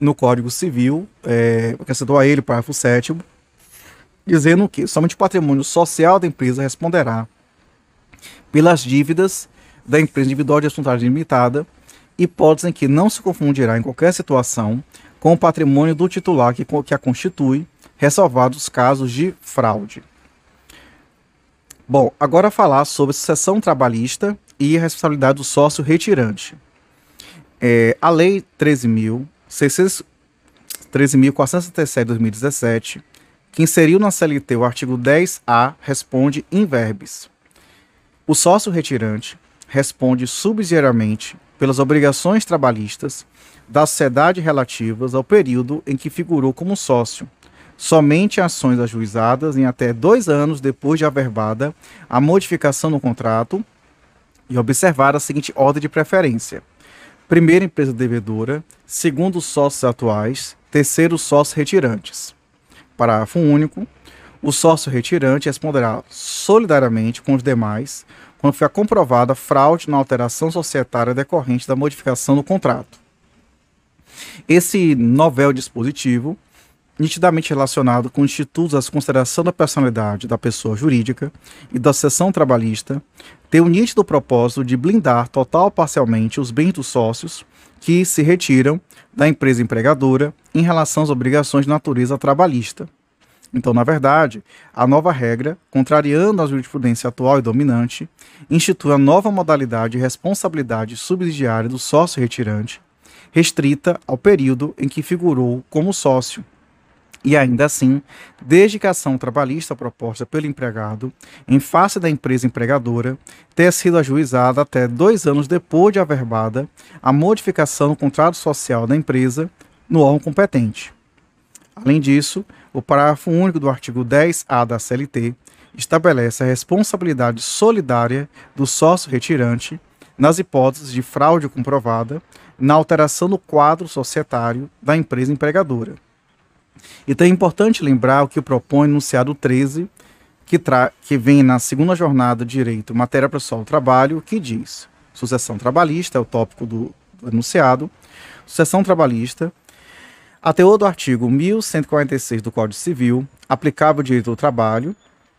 [SPEAKER 1] no Código Civil, é, acrescentou a ele o parágrafo 7 dizendo que somente o patrimônio social da empresa responderá pelas dívidas da empresa individual de responsabilidade limitada, hipótese em que não se confundirá em qualquer situação com o patrimônio do titular que, que a constitui, ressalvados os casos de fraude. Bom, agora falar sobre sucessão trabalhista e a responsabilidade do sócio retirante. É, a Lei 13.467 13 de 2017 que inseriu na CLT o artigo 10A responde in verbis. O sócio retirante responde subsidiariamente pelas obrigações trabalhistas da sociedade relativas ao período em que figurou como sócio, somente ações ajuizadas em até dois anos depois de averbada a modificação no contrato e observar a seguinte ordem de preferência. Primeiro, empresa devedora. Segundo, sócios atuais. Terceiro, sócios retirantes. Parágrafo único. O sócio retirante responderá solidariamente com os demais quando for comprovada fraude na alteração societária decorrente da modificação do contrato. Esse novel dispositivo, nitidamente relacionado com institutos da consideração da personalidade da pessoa jurídica e da sessão trabalhista, tem o nítido propósito de blindar total ou parcialmente os bens dos sócios que se retiram da empresa empregadora em relação às obrigações de natureza trabalhista. Então, na verdade, a nova regra, contrariando a jurisprudência atual e dominante, institui a nova modalidade de responsabilidade subsidiária do sócio retirante, restrita ao período em que figurou como sócio, e ainda assim, desde que a ação trabalhista proposta pelo empregado, em face da empresa empregadora, tenha sido ajuizada até dois anos depois de averbada a modificação do contrato social da empresa no órgão competente. Além disso, o parágrafo único do artigo 10A da CLT estabelece a responsabilidade solidária do sócio retirante nas hipóteses de fraude comprovada na alteração do quadro societário da empresa empregadora. Então é importante lembrar o que propõe o enunciado 13, que, que vem na segunda jornada de Direito Matéria Processual do Trabalho, que diz: sucessão trabalhista é o tópico do, do enunciado, sucessão trabalhista a teor do artigo 1146 do Código Civil, aplicável ao direito do trabalho,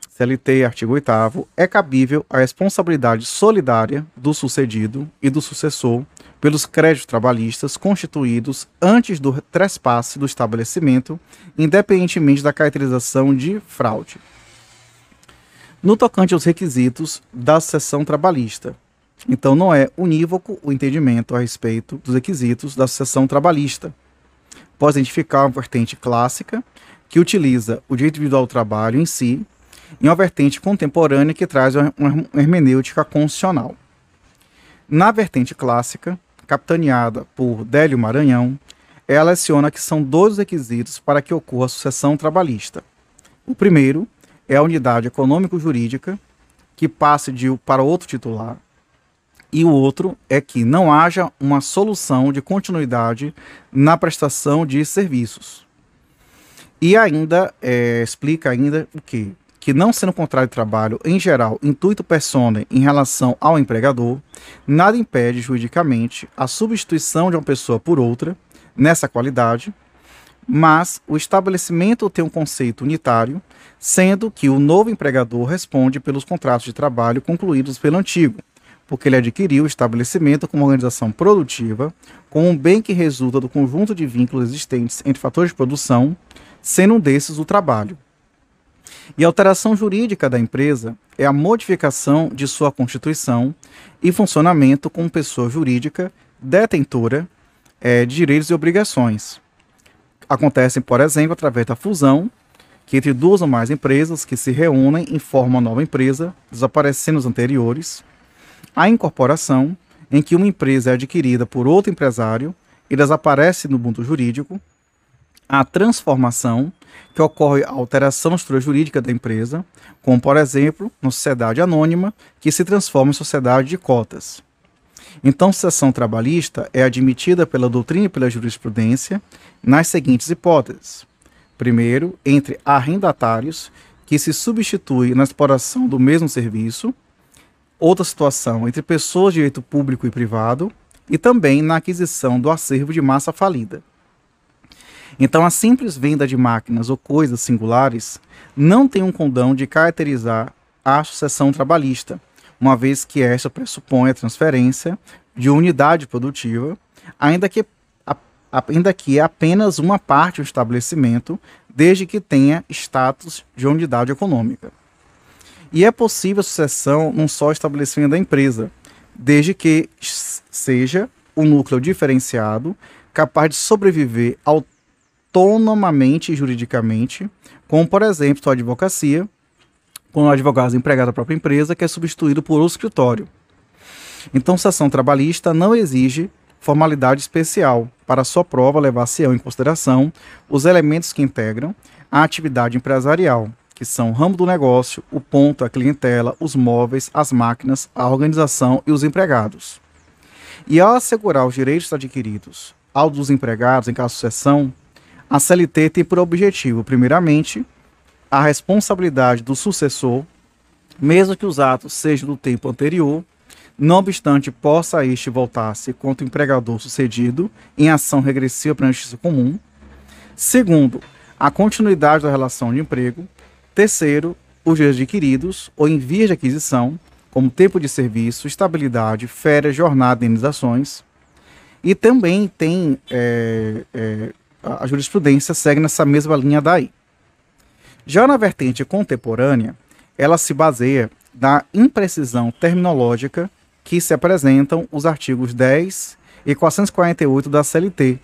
[SPEAKER 1] CLT, artigo 8 é cabível a responsabilidade solidária do sucedido e do sucessor pelos créditos trabalhistas constituídos antes do trespasse do estabelecimento, independentemente da caracterização de fraude. No tocante aos requisitos da sessão trabalhista, então não é unívoco o entendimento a respeito dos requisitos da sessão trabalhista. Pode identificar uma vertente clássica que utiliza o direito individual do trabalho em si e uma vertente contemporânea que traz uma hermenêutica constitucional. Na vertente clássica, capitaneada por Délio Maranhão, ela leciona que são dois requisitos para que ocorra a sucessão trabalhista. O primeiro é a unidade econômico-jurídica, que passe de para outro titular, e o outro é que não haja uma solução de continuidade na prestação de serviços. E ainda é, explica ainda o que que não sendo contrato de trabalho em geral intuito persona em relação ao empregador, nada impede juridicamente a substituição de uma pessoa por outra nessa qualidade, mas o estabelecimento tem um conceito unitário, sendo que o novo empregador responde pelos contratos de trabalho concluídos pelo antigo, porque ele adquiriu o estabelecimento como organização produtiva, com um bem que resulta do conjunto de vínculos existentes entre fatores de produção, sendo um desses o trabalho. E alteração jurídica da empresa é a modificação de sua constituição e funcionamento como pessoa jurídica detentora é, de direitos e obrigações. Acontecem, por exemplo, através da fusão que entre duas ou mais empresas que se reúnem formam uma nova empresa, desaparecendo as anteriores, a incorporação, em que uma empresa é adquirida por outro empresário e desaparece no mundo jurídico, a transformação, que ocorre a alteração na jurídica da empresa, como, por exemplo, uma sociedade anônima que se transforma em sociedade de cotas. Então, sucessão trabalhista é admitida pela doutrina e pela jurisprudência nas seguintes hipóteses. Primeiro, entre arrendatários, que se substitui na exploração do mesmo serviço, Outra situação entre pessoas de direito público e privado e também na aquisição do acervo de massa falida. Então, a simples venda de máquinas ou coisas singulares não tem um condão de caracterizar a sucessão trabalhista, uma vez que esta pressupõe a transferência de unidade produtiva, ainda que, a, ainda que apenas uma parte do estabelecimento, desde que tenha status de unidade econômica. E é possível a sucessão num só estabelecimento da empresa, desde que seja um núcleo diferenciado, capaz de sobreviver autonomamente juridicamente, como, por exemplo, a advocacia, quando o advogado é empregado da própria empresa, que é substituído por outro escritório. Então, sucessão trabalhista não exige formalidade especial para sua prova levar-se em consideração os elementos que integram a atividade empresarial, que são o ramo do negócio, o ponto, a clientela, os móveis, as máquinas, a organização e os empregados. E ao assegurar os direitos adquiridos aos dos empregados em caso de sucessão, a CLT tem por objetivo, primeiramente, a responsabilidade do sucessor, mesmo que os atos sejam do tempo anterior, não obstante possa este voltar-se contra o empregador sucedido em ação regressiva para a justiça comum. Segundo, a continuidade da relação de emprego. Terceiro, os direitos adquiridos ou em vias de aquisição, como tempo de serviço, estabilidade, férias, jornada indenizações. E também tem é, é, a jurisprudência segue nessa mesma linha daí. Já na vertente contemporânea, ela se baseia na imprecisão terminológica que se apresentam os artigos 10 e 448 da CLT,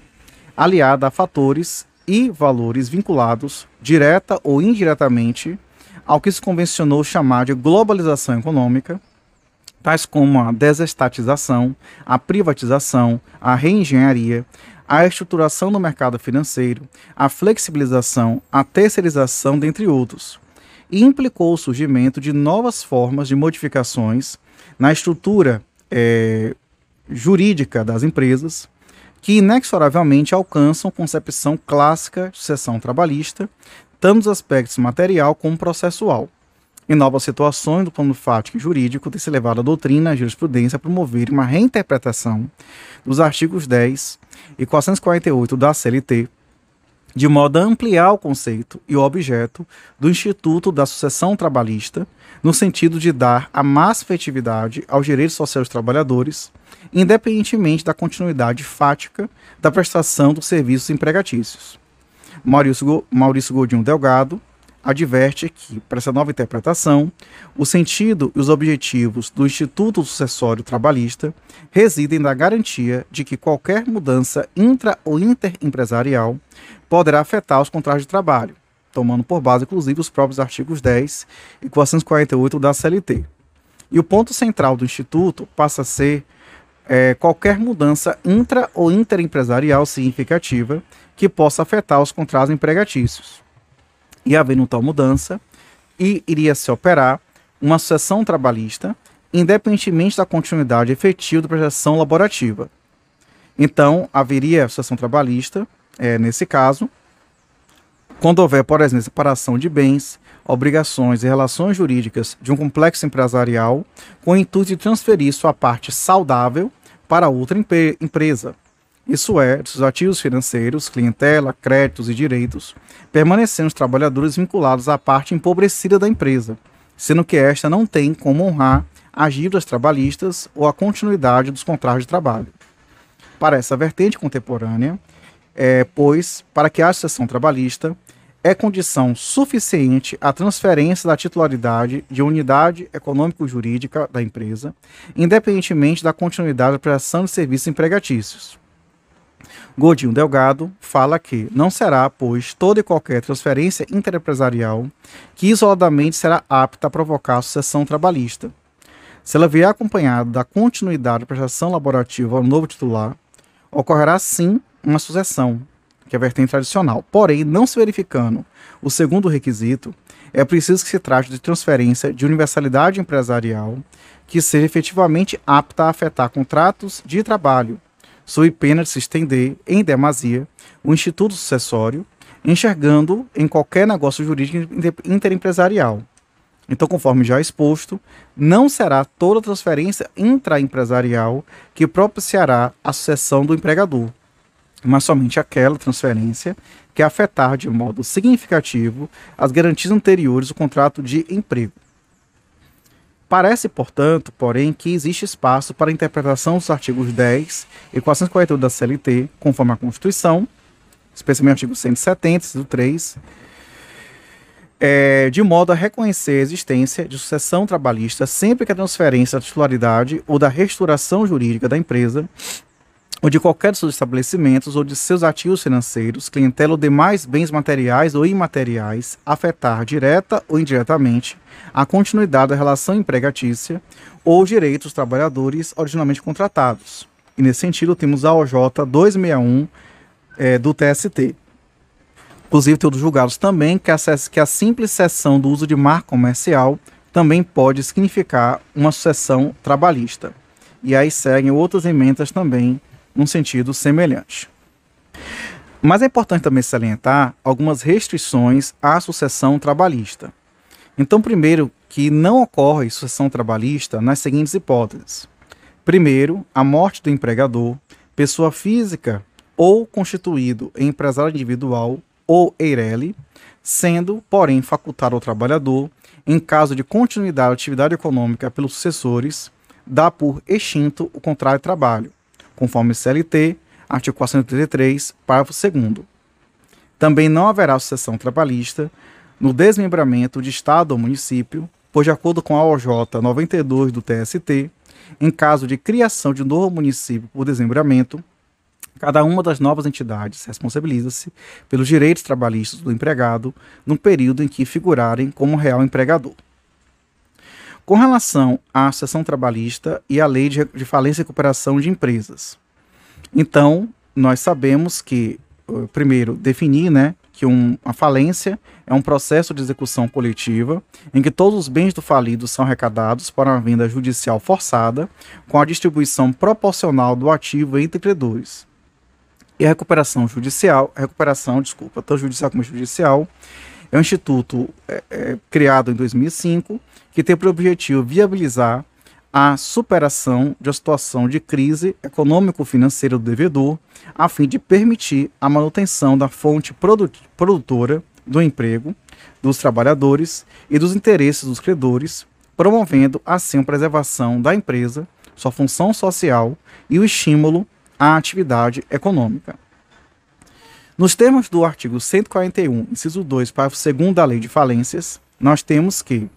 [SPEAKER 1] aliada a fatores e valores vinculados, direta ou indiretamente, ao que se convencionou chamar de globalização econômica, tais como a desestatização, a privatização, a reengenharia, a estruturação do mercado financeiro, a flexibilização, a terceirização, dentre outros, e implicou o surgimento de novas formas de modificações na estrutura é, jurídica das empresas, que inexoravelmente alcançam concepção clássica de sucessão trabalhista, tanto nos aspectos material como processual. Em novas situações do plano fático e jurídico, tem se levado a doutrina e a jurisprudência a promover uma reinterpretação dos artigos 10 e 448 da CLT, de modo a ampliar o conceito e o objeto do Instituto da Sucessão Trabalhista, no sentido de dar a máxima efetividade aos direitos sociais dos trabalhadores, independentemente da continuidade fática da prestação dos serviços empregatícios. Maurício, Maurício Godinho Delgado adverte que, para essa nova interpretação, o sentido e os objetivos do Instituto Sucessório Trabalhista residem na garantia de que qualquer mudança intra ou interempresarial poderá afetar os contratos de trabalho, tomando por base, inclusive, os próprios artigos 10 e 448 da CLT. E o ponto central do Instituto passa a ser é, qualquer mudança intra ou interempresarial significativa que possa afetar os contratos empregatícios e havendo tal mudança, e iria se operar uma sucessão trabalhista, independentemente da continuidade efetiva da prestação laborativa. Então, haveria sucessão trabalhista, é, nesse caso, quando houver, por exemplo, separação de bens, obrigações e relações jurídicas de um complexo empresarial, com o intuito de transferir sua parte saudável para outra empresa, isso é, dos ativos financeiros, clientela, créditos e direitos, permanecendo os trabalhadores vinculados à parte empobrecida da empresa, sendo que esta não tem como honrar as dívidas trabalhistas ou a continuidade dos contratos de trabalho. Para essa vertente contemporânea, é, pois, para que haja sessão trabalhista, é condição suficiente a transferência da titularidade de unidade econômico-jurídica da empresa, independentemente da continuidade da prestação de serviços empregatícios Godinho Delgado fala que não será, pois, toda e qualquer transferência interempresarial que isoladamente será apta a provocar a sucessão trabalhista. Se ela vier acompanhada da continuidade da prestação laborativa ao novo titular, ocorrerá sim uma sucessão, que é a vertente tradicional. Porém, não se verificando o segundo requisito, é preciso que se trate de transferência de universalidade empresarial que seja efetivamente apta a afetar contratos de trabalho, sob pena de se estender, em demasia, o instituto sucessório, enxergando em qualquer negócio jurídico interempresarial. Então, conforme já exposto, não será toda transferência intraempresarial que propiciará a sucessão do empregador, mas somente aquela transferência que afetar de modo significativo as garantias anteriores do contrato de emprego. Parece, portanto, porém, que existe espaço para a interpretação dos artigos 10 e 448 da CLT, conforme a Constituição, especialmente o artigo 170, do 3, é, de modo a reconhecer a existência de sucessão trabalhista sempre que a transferência da titularidade ou da restauração jurídica da empresa ou de qualquer dos seus estabelecimentos ou de seus ativos financeiros, clientela ou demais bens materiais ou imateriais afetar direta ou indiretamente a continuidade da relação empregatícia ou os direitos dos trabalhadores originalmente contratados. E nesse sentido temos a OJ 261 é, do TST. Inclusive, outros julgados também que a, que a simples cessão do uso de marca comercial também pode significar uma sucessão trabalhista. E aí seguem outras emendas também num sentido semelhante. Mas é importante também salientar algumas restrições à sucessão trabalhista. Então, primeiro, que não ocorre sucessão trabalhista nas seguintes hipóteses. Primeiro, a morte do empregador, pessoa física ou constituído em empresário individual ou EIRELI, sendo, porém, facultado ao trabalhador, em caso de continuidade da atividade econômica pelos sucessores, dá por extinto o contrato de trabalho, conforme CLT, artigo 433, parágrafo 2 Também não haverá sucessão trabalhista no desmembramento de Estado ou município, pois, de acordo com a OJ 92 do TST, em caso de criação de um novo município por desmembramento, cada uma das novas entidades responsabiliza-se pelos direitos trabalhistas do empregado no período em que figurarem como real empregador. Com relação à sessão trabalhista e à lei de, de falência e recuperação de empresas. Então, nós sabemos que, eh, primeiro, definir né, que um, a falência é um processo de execução coletiva em que todos os bens do falido são arrecadados para uma venda judicial forçada, com a distribuição proporcional do ativo entre credores. E a recuperação judicial, recuperação, desculpa, tanto judicial como judicial, é um instituto é, é, criado em 2005 que tem por objetivo viabilizar a superação de uma situação de crise econômico-financeira do devedor, a fim de permitir a manutenção da fonte produtora do emprego dos trabalhadores e dos interesses dos credores, promovendo assim a preservação da empresa, sua função social e o estímulo à atividade econômica. Nos termos do artigo 141, inciso 2, parágrafo 2 da Lei de Falências, nós temos que,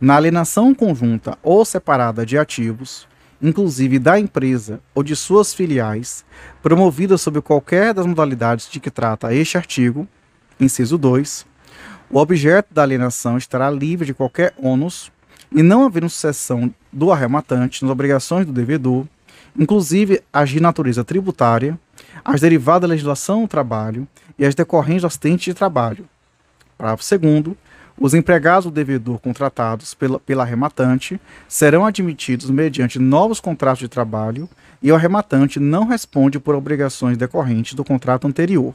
[SPEAKER 1] na alienação conjunta ou separada de ativos, inclusive da empresa ou de suas filiais, promovida sob qualquer das modalidades de que trata este artigo, inciso 2, o objeto da alienação estará livre de qualquer ônus e não havendo sucessão do arrematante nas obrigações do devedor, inclusive as de natureza tributária, as derivadas da legislação do trabalho e as decorrentes do acidente de trabalho. Parágrafo 2 os empregados do devedor contratados pela, pela arrematante serão admitidos mediante novos contratos de trabalho e o arrematante não responde por obrigações decorrentes do contrato anterior.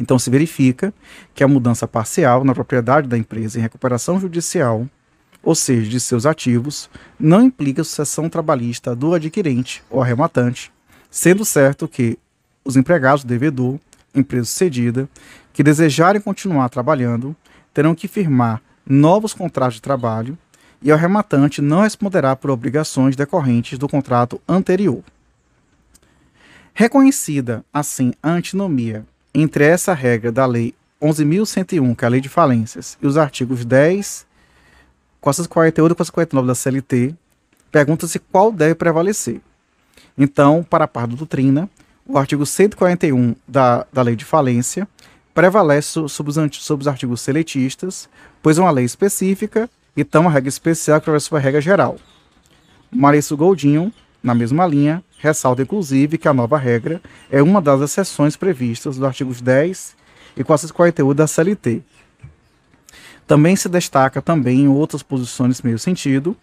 [SPEAKER 1] Então se verifica que a mudança parcial na propriedade da empresa em recuperação judicial, ou seja, de seus ativos, não implica sucessão trabalhista do adquirente ou arrematante, sendo certo que os empregados do devedor, empresa cedida, que desejarem continuar trabalhando, terão que firmar novos contratos de trabalho e o arrematante não responderá por obrigações decorrentes do contrato anterior. Reconhecida, assim, a antinomia entre essa regra da Lei 11.101, que é a Lei de Falências, e os artigos 10, 448 e 449 da CLT, pergunta-se qual deve prevalecer. Então, para a parte da doutrina, o artigo 141 da, da Lei de Falência prevalece sobre os, sobre os artigos seletistas, pois é uma lei específica então uma regra especial que prevalece sobre a regra geral. Marício Goldinho, na mesma linha, ressalta inclusive que a nova regra é uma das exceções previstas dos artigos 10 e 448 da CLT. Também se destaca também outras posições meio sentido,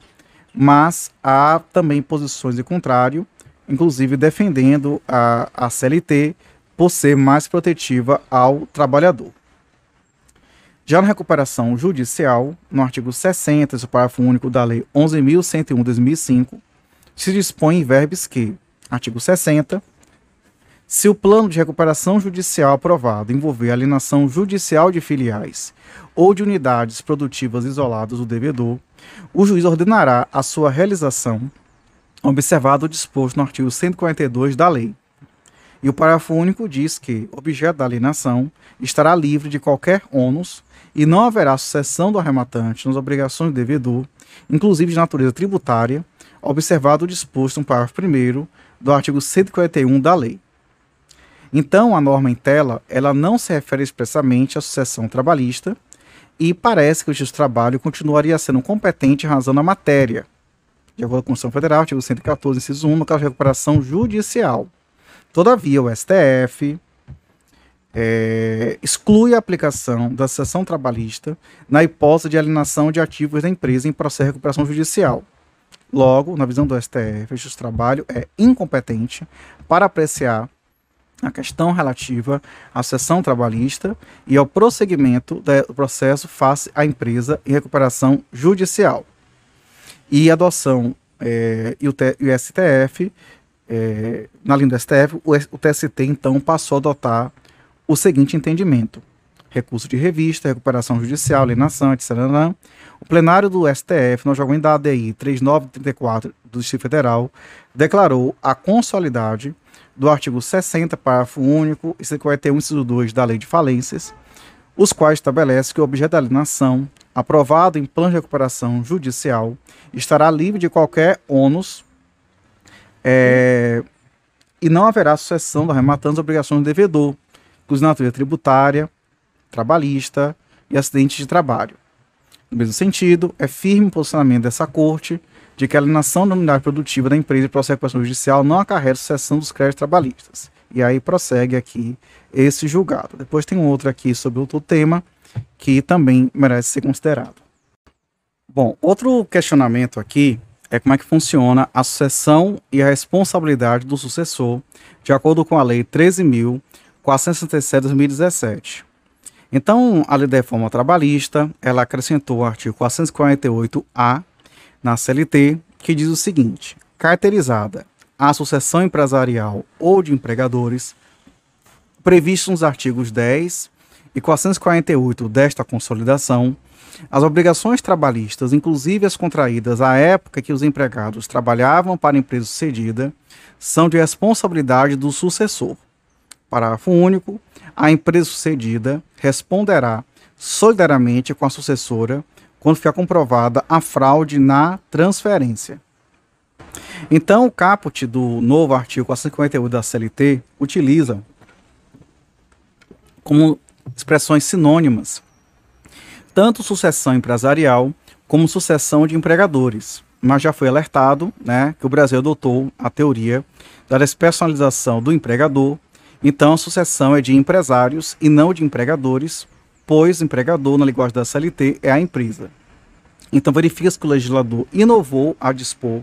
[SPEAKER 1] mas há também posições de contrário, inclusive defendendo a, a CLT por ser mais protetiva ao trabalhador. Já na recuperação judicial, no artigo 60, do parágrafo único da Lei 11.101-2005, se dispõe em verbos que, artigo 60, se o plano de recuperação judicial aprovado envolver alienação judicial de filiais ou de unidades produtivas isoladas do devedor, o juiz ordenará a sua realização observado o disposto no artigo 142 da lei. E o parágrafo único diz que o objeto da alienação estará livre de qualquer ônus e não haverá sucessão do arrematante nas obrigações do devedor, inclusive de natureza tributária, observado o disposto no parágrafo 1 do artigo 141 da lei. Então, a norma em tela, ela não se refere expressamente à sucessão trabalhista e parece que o justiça do trabalho continuaria sendo competente em razão da matéria, de acordo com a Constituição Federal, artigo 114, inciso 1, no caso de recuperação judicial. Todavia, o STF é, exclui a aplicação da sessão trabalhista na hipótese de alienação de ativos da empresa em processo de recuperação judicial. Logo, na visão do STF, o trabalho é incompetente para apreciar a questão relativa à sessão trabalhista e ao prosseguimento do processo face à empresa em recuperação judicial e adoção é, e, o e, o STF, é, na linha do STF, o, o TST então passou a adotar o seguinte entendimento: recurso de revista, recuperação judicial, alienação, etc. O plenário do STF, no jogo da ADI 3934 do Distrito Federal, declarou a consolidade do artigo 60, parágrafo único e 51, inciso 2 da Lei de Falências, os quais estabelecem que o objeto da alienação aprovado em plano de recuperação judicial, estará livre de qualquer ônus é, e não haverá sucessão da arrematando as obrigações do devedor, inclusive natureza tributária, trabalhista e acidente de trabalho. No mesmo sentido, é firme o posicionamento dessa Corte de que a alienação da unidade produtiva da empresa de recuperação judicial não acarreta sucessão dos créditos trabalhistas. E aí prossegue aqui esse julgado. Depois tem outro aqui sobre outro tema, que também merece ser considerado. Bom, outro questionamento aqui é como é que funciona a sucessão e a responsabilidade do sucessor, de acordo com a Lei 13.467 de 2017. Então, a Lei da Reforma Trabalhista, ela acrescentou o artigo 448-A na CLT, que diz o seguinte: caracterizada a sucessão empresarial ou de empregadores, previsto nos artigos 10 e 448 desta consolidação, as obrigações trabalhistas, inclusive as contraídas à época que os empregados trabalhavam para a empresa cedida, são de responsabilidade do sucessor. Parágrafo único. A empresa sucedida responderá solidariamente com a sucessora quando ficar comprovada a fraude na transferência. Então, o caput do novo artigo 458 da CLT utiliza como expressões sinônimas tanto sucessão empresarial como sucessão de empregadores. Mas já foi alertado né, que o Brasil adotou a teoria da despersonalização do empregador, então a sucessão é de empresários e não de empregadores, pois empregador, na linguagem da CLT, é a empresa. Então verifica-se que o legislador inovou a dispor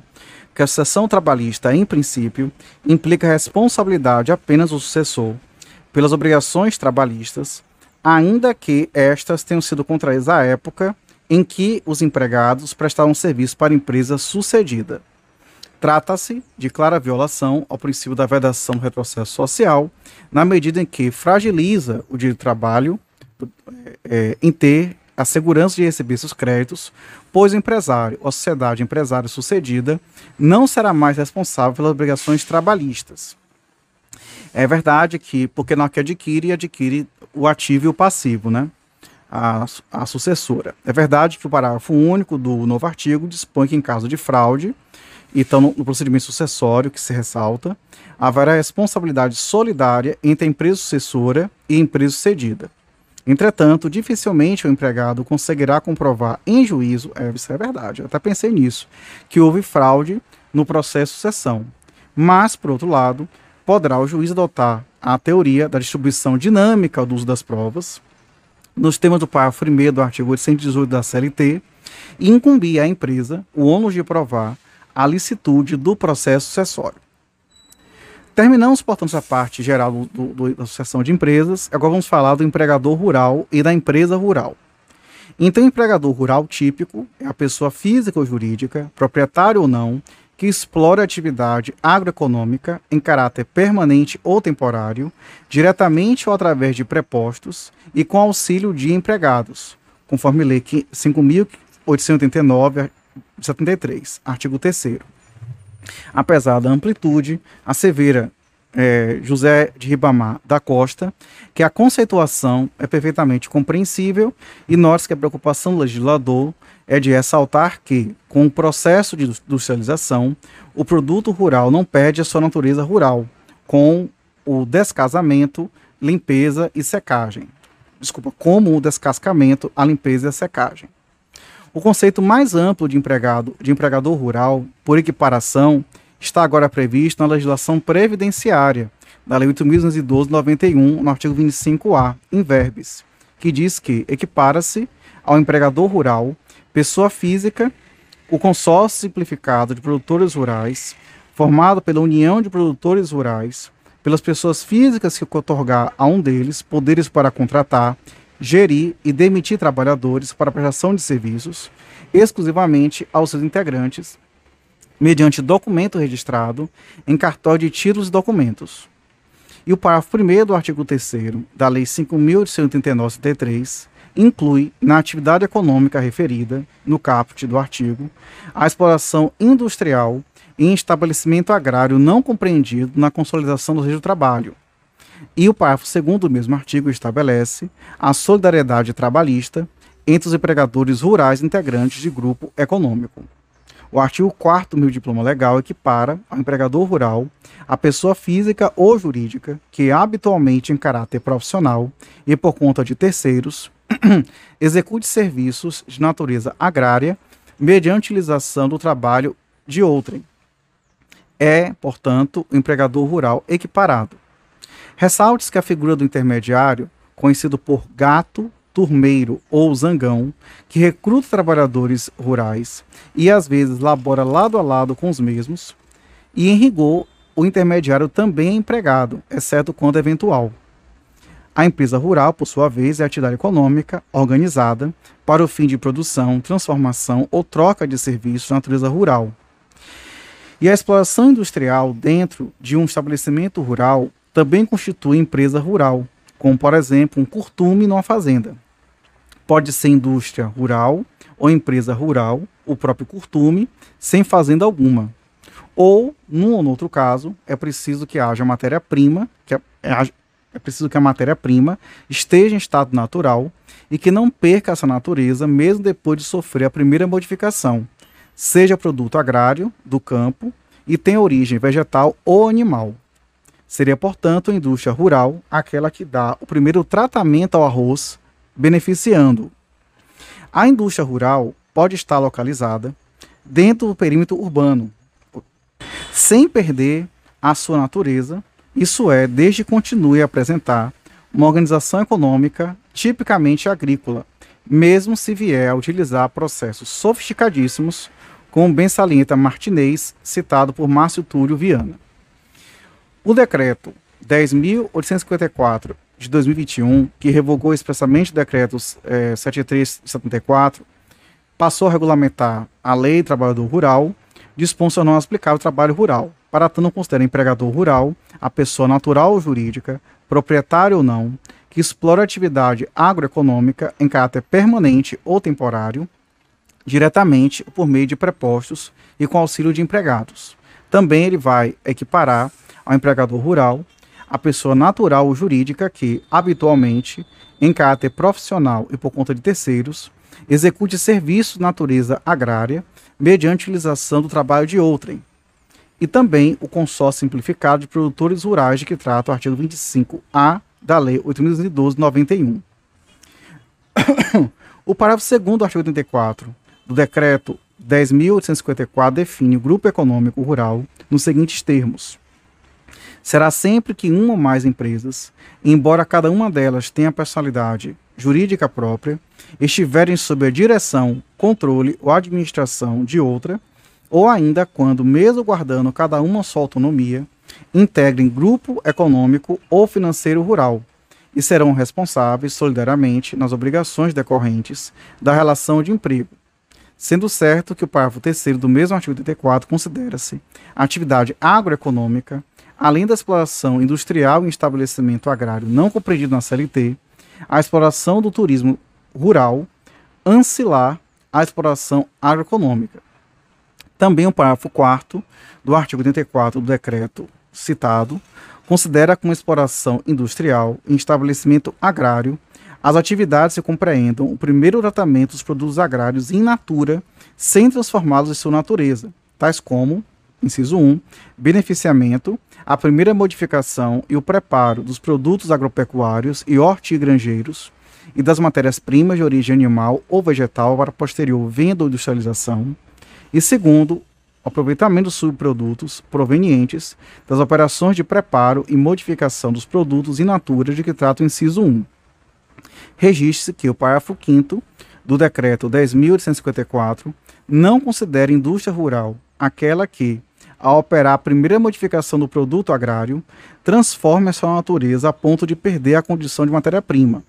[SPEAKER 1] que a sucessão trabalhista, em princípio, implica responsabilidade apenas do sucessor pelas obrigações trabalhistas, ainda que estas tenham sido contraídas à época em que os empregados prestavam serviço para empresa sucedida. Trata-se de clara violação ao princípio da vedação do retrocesso social, na medida em que fragiliza o direito do trabalho é, em ter a segurança de receber seus créditos, pois o empresário ou sociedade empresária sucedida não será mais responsável pelas obrigações trabalhistas. É verdade que, porque não que adquire, adquire o ativo e o passivo, né? A, a sucessora. É verdade que o parágrafo único do novo artigo dispõe que, em caso de fraude, então no, procedimento sucessório que se ressalta, haverá responsabilidade solidária entre a empresa sucessora e a empresa cedida. Entretanto, dificilmente o empregado conseguirá comprovar em juízo, é, isso é verdade, eu até pensei nisso, que houve fraude no processo de sucessão. Mas, por outro lado, poderá o juiz adotar a teoria da distribuição dinâmica do uso das provas, nos termos do parágrafo 1 do artigo 818 da CLT, e incumbir à empresa o ônus de provar a licitude do processo sucessório. Terminamos, portanto, a parte geral do, do, da sucessão de empresas. Agora vamos falar do empregador rural e da empresa rural. Então, empregador rural típico é a pessoa física ou jurídica, proprietário ou não, que explora a atividade agroeconômica em caráter permanente ou temporário, diretamente ou através de prepostos e com auxílio de empregados, conforme lei 5.889, 73, artigo 3 Apesar da amplitude, assevera é, José de Ribamar da Costa, que a conceituação é perfeitamente compreensível e nós que a preocupação do legislador é de ressaltar que, com o processo de industrialização, o produto rural não perde a sua natureza rural, com o descasamento, limpeza e secagem. Desculpa, como o descascamento, a limpeza e a secagem. O conceito mais amplo de empregado, de empregador rural, por equiparação, está agora previsto na legislação previdenciária da Lei 8.212/91, no artigo 25A, em verbis, que diz que equipara-se ao empregador rural pessoa física, o consórcio simplificado de produtores rurais, formado pela União de Produtores Rurais, pelas pessoas físicas que otorgar a um deles poderes para contratar, gerir e demitir trabalhadores para prestação de serviços, exclusivamente aos seus integrantes, mediante documento registrado em cartório de títulos e documentos. E o parágrafo 1 do artigo 3 da Lei 5.889-73 inclui na atividade econômica referida, no caput do artigo, a exploração industrial em estabelecimento agrário não compreendido na consolidação do registro do trabalho. E o parágrafo 2 do mesmo artigo estabelece a solidariedade trabalhista entre os empregadores rurais integrantes de grupo econômico. O artigo 4 do diploma legal equipara ao empregador rural a pessoa física ou jurídica que habitualmente em caráter profissional e por conta de terceiros execute serviços de natureza agrária mediante utilização do trabalho de outrem. É, portanto, o empregador rural equiparado. Ressalte-se que a figura do intermediário, conhecido por gato, turmeiro ou zangão, que recruta trabalhadores rurais e às vezes labora lado a lado com os mesmos, e em rigor, o intermediário também é empregado, exceto quando eventual. A empresa rural, por sua vez, é a atividade econômica organizada para o fim de produção, transformação ou troca de serviços de natureza rural. E a exploração industrial dentro de um estabelecimento rural também constitui empresa rural, como por exemplo um curtume numa fazenda. Pode ser indústria rural ou empresa rural, o próprio curtume, sem fazenda alguma. Ou, num ou outro caso, é preciso que haja matéria-prima, que é, preciso que a matéria-prima esteja em estado natural e que não perca essa natureza mesmo depois de sofrer a primeira modificação, seja produto agrário, do campo, e tenha origem vegetal ou animal. Seria, portanto, a indústria rural aquela que dá o primeiro tratamento ao arroz, beneficiando. A indústria rural pode estar localizada dentro do perímetro urbano, sem perder a sua natureza, isso é, desde que continue a apresentar uma organização econômica tipicamente agrícola, mesmo se vier a utilizar processos sofisticadíssimos, como bem salienta Martinez, citado por Márcio Túlio Viana. O decreto 10.854 de 2021, que revogou expressamente o decreto é, 7374, passou a regulamentar a Lei do Trabalhador Rural, dispõe não aplicar o trabalho rural. Para tanto, não considera empregador rural a pessoa natural ou jurídica, proprietária ou não, que explora atividade agroeconômica em caráter permanente ou temporário, diretamente por meio de prepostos e com auxílio de empregados. Também ele vai equiparar ao empregador rural a pessoa natural ou jurídica que, habitualmente, em caráter profissional e por conta de terceiros, execute serviços de natureza agrária mediante utilização do trabalho de outrem. E também o consórcio simplificado de produtores rurais de que trata o artigo 25A da Lei 8.212-91. o parágrafo 2 do artigo 84 do Decreto 10.854 define o grupo econômico rural nos seguintes termos. Será sempre que uma ou mais empresas, embora cada uma delas tenha personalidade jurídica própria, estiverem sob a direção, controle ou administração de outra, ou ainda quando, mesmo guardando cada uma sua autonomia, integrem grupo econômico ou financeiro rural e serão responsáveis solidariamente nas obrigações decorrentes da relação de emprego, sendo certo que o parágrafo 3 do mesmo artigo 34 considera-se a atividade agroeconômica, além da exploração industrial em estabelecimento agrário não compreendido na CLT, a exploração do turismo rural ancilar à exploração agroeconômica. Também o parágrafo 4 do artigo 84 do decreto citado considera como exploração industrial em estabelecimento agrário as atividades que compreendam o primeiro tratamento dos produtos agrários in natura sem transformá-los em sua natureza, tais como, inciso 1, beneficiamento, a primeira modificação e o preparo dos produtos agropecuários e hortigranjeiros, e das matérias-primas de origem animal ou vegetal para posterior venda ou industrialização. E segundo, aproveitamento dos subprodutos provenientes das operações de preparo e modificação dos produtos in natura de que trata o inciso 1. Registre-se que o parágrafo 5 do decreto 10.854 não considera indústria rural aquela que, ao operar a primeira modificação do produto agrário, transforme a sua natureza a ponto de perder a condição de matéria-prima,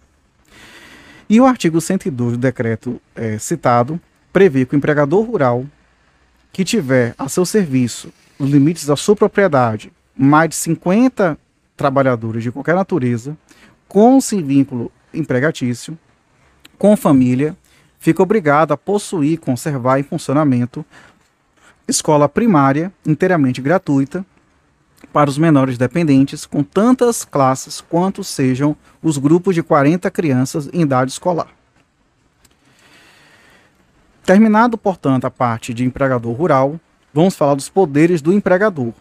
[SPEAKER 1] e o artigo 102 do decreto é, citado prevê que o empregador rural que tiver a seu serviço, nos limites da sua propriedade, mais de 50 trabalhadores de qualquer natureza, com sem vínculo empregatício, com família, fica obrigado a possuir, conservar em funcionamento escola primária inteiramente gratuita para os menores dependentes, com tantas classes quanto sejam os grupos de 40 crianças em idade escolar. Terminado, portanto, a parte de empregador rural, vamos falar dos poderes do empregador.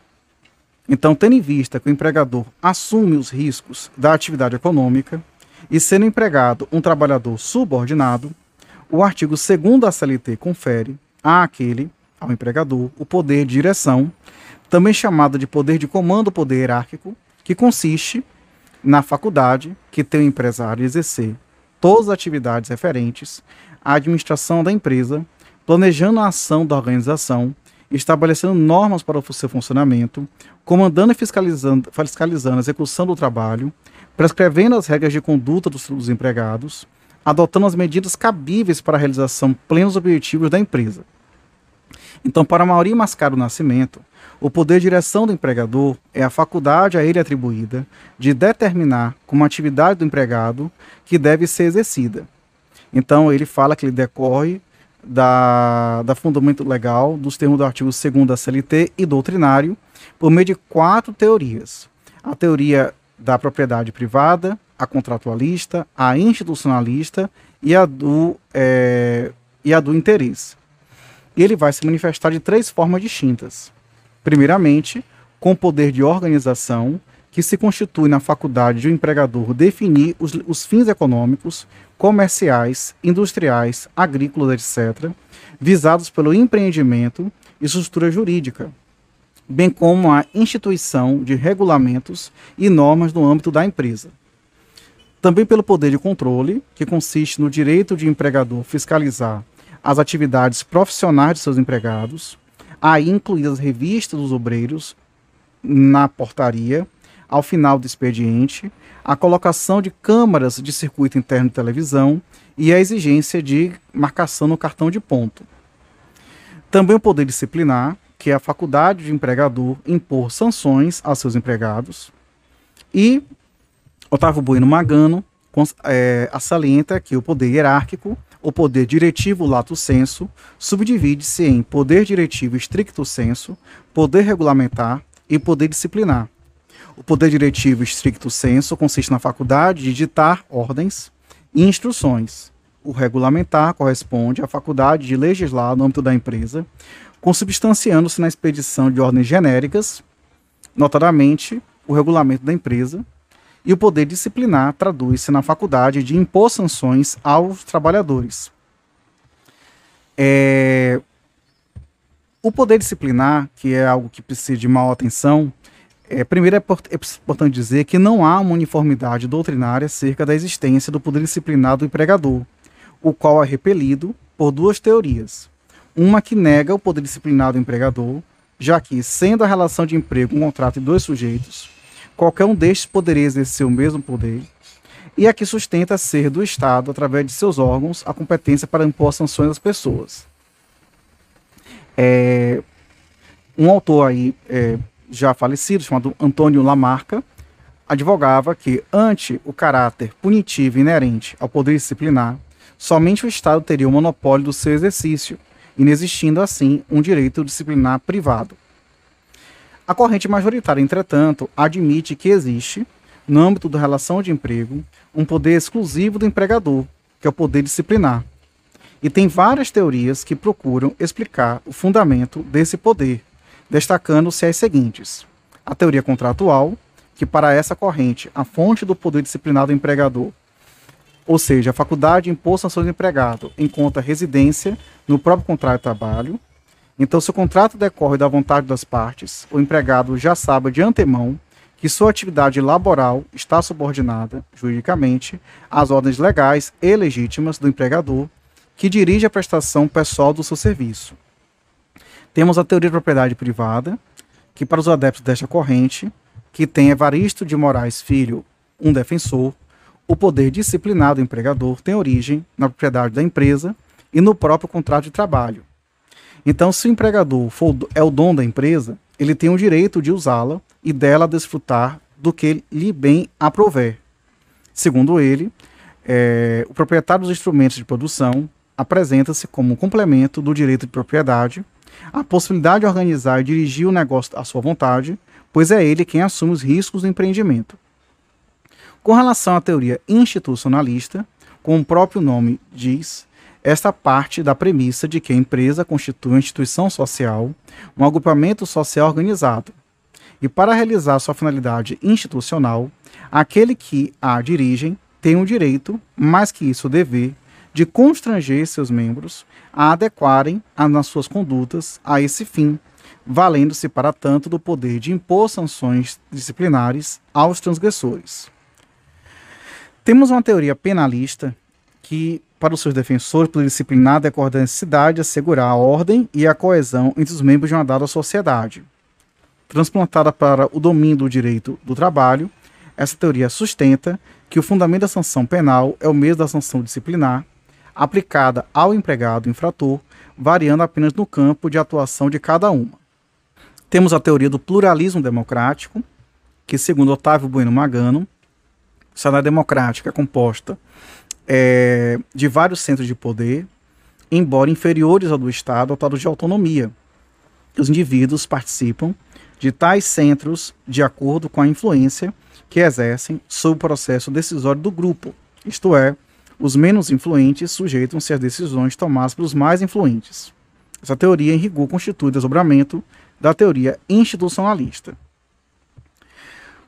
[SPEAKER 1] Então, tendo em vista que o empregador assume os riscos da atividade econômica e sendo empregado um trabalhador subordinado, o artigo 2 da CLT confere a aquele, ao empregador, o poder de direção também chamada de poder de comando poder hierárquico, que consiste na faculdade que tem o empresário exercer todas as atividades referentes à administração da empresa, planejando a ação da organização, estabelecendo normas para o seu funcionamento, comandando e fiscalizando, fiscalizando a execução do trabalho, prescrevendo as regras de conduta dos, dos empregados, adotando as medidas cabíveis para a realização plenos objetivos da empresa Então, para Mauri Mascaro Nascimento, o poder de direção do empregador é a faculdade a ele atribuída de determinar como atividade do empregado que deve ser exercida. Então, ele fala que ele decorre da, da fundamento legal dos termos do artigo 2 da CLT e doutrinário por meio de quatro teorias. A teoria da propriedade privada, a contratualista, a institucionalista e a do, é, e a do interesse. E ele vai se manifestar de três formas distintas. Primeiramente, com poder de organização, que se constitui na faculdade de um empregador definir os, os fins econômicos, comerciais, industriais, agrícolas, etc., visados pelo empreendimento e estrutura jurídica, bem como a instituição de regulamentos e normas no âmbito da empresa. Também pelo poder de controle, que consiste no direito de empregador fiscalizar as atividades profissionais de seus empregados, aí incluídas as revistas dos obreiros na portaria, ao final do expediente, a colocação de câmaras de circuito interno de televisão e a exigência de marcação no cartão de ponto. Também o poder disciplinar, que é a faculdade de empregador impor sanções a seus empregados. E Otávio Bueno Magano é, que o poder hierárquico, o poder diretivo lato senso, subdivide-se em poder diretivo stricto senso, poder regulamentar e poder disciplinar. O poder diretivo stricto senso consiste na faculdade de ditar ordens e instruções. O regulamentar corresponde à faculdade de legislar no âmbito da empresa, consubstanciando-se na expedição de ordens genéricas, notadamente o regulamento da empresa, e o poder disciplinar traduz-se na faculdade de impor sanções aos trabalhadores. É... O poder disciplinar, que é algo que precisa de maior atenção, é, primeiro, é, é importante dizer que não há uma uniformidade doutrinária acerca da existência do poder disciplinar do empregador, o qual é repelido por duas teorias. Uma que nega o poder disciplinar do empregador, já que, sendo a relação de emprego um contrato de dois sujeitos, qualquer um destes poderia exercer o mesmo poder, e a que sustenta ser do Estado, através de seus órgãos, a competência para impor sanções às pessoas. É, um autor aí é, já falecido, chamado Antônio Lamarca, advogava que, ante o caráter punitivo inerente ao poder disciplinar, somente o Estado teria o monopólio do seu exercício, inexistindo assim um direito disciplinar privado. A corrente majoritária, entretanto, admite que existe, no âmbito da relação de emprego, um poder exclusivo do empregador, que é o poder disciplinar. E tem várias teorias que procuram explicar o fundamento desse poder, destacando-se as seguintes: a teoria contratual, que para essa corrente a fonte do poder disciplinar do empregador, ou seja, a faculdade de impor sanções do empregado, encontra residência no próprio contrato de trabalho. Então, se o contrato decorre da vontade das partes, o empregado já sabe de antemão que sua atividade laboral está subordinada, juridicamente, às ordens legais e legítimas do empregador, que dirige a prestação pessoal do seu serviço. Temos a teoria de propriedade privada, que para os adeptos desta corrente, que tem Evaristo de Moraes Filho, um defensor, o poder disciplinar do empregador tem origem na propriedade da empresa e no próprio contrato de trabalho. Então, se o empregador for, é o dono da empresa, ele tem o direito de usá-la e dela desfrutar do que lhe bem aprover. Segundo ele, é, o proprietário dos instrumentos de produção apresenta-se como um complemento do direito de propriedade a possibilidade de organizar e dirigir o negócio à sua vontade, pois é ele quem assume os riscos do empreendimento. Com relação à teoria institucionalista, como o próprio nome diz, esta parte da premissa de que a empresa constitui uma instituição social, um agrupamento social organizado. E para realizar sua finalidade institucional, aquele que a dirigem tem o direito, mais que isso o dever, de constranger seus membros a adequarem nas suas condutas a esse fim, valendo-se para tanto do poder de impor sanções disciplinares aos transgressores. Temos uma teoria penalista que, para os seus defensores, poder disciplinar decorre da necessidade de assegurar a ordem e a coesão entre os membros de uma dada sociedade. Transplantada para o domínio do direito do trabalho, essa teoria sustenta que o fundamento da sanção penal é o mesmo da sanção disciplinar, aplicada ao empregado infrator, variando apenas no campo de atuação de cada uma. Temos a teoria do pluralismo democrático, que, segundo Otávio Bueno Magano, a sociedade democrática é composta é, de vários centros de poder, embora inferiores ao do Estado, dotados de autonomia. Os indivíduos participam de tais centros de acordo com a influência que exercem sobre o processo decisório do grupo, isto é, os menos influentes sujeitam-se às decisões tomadas pelos mais influentes. Essa teoria, em rigor, constitui desdobramento da teoria institucionalista.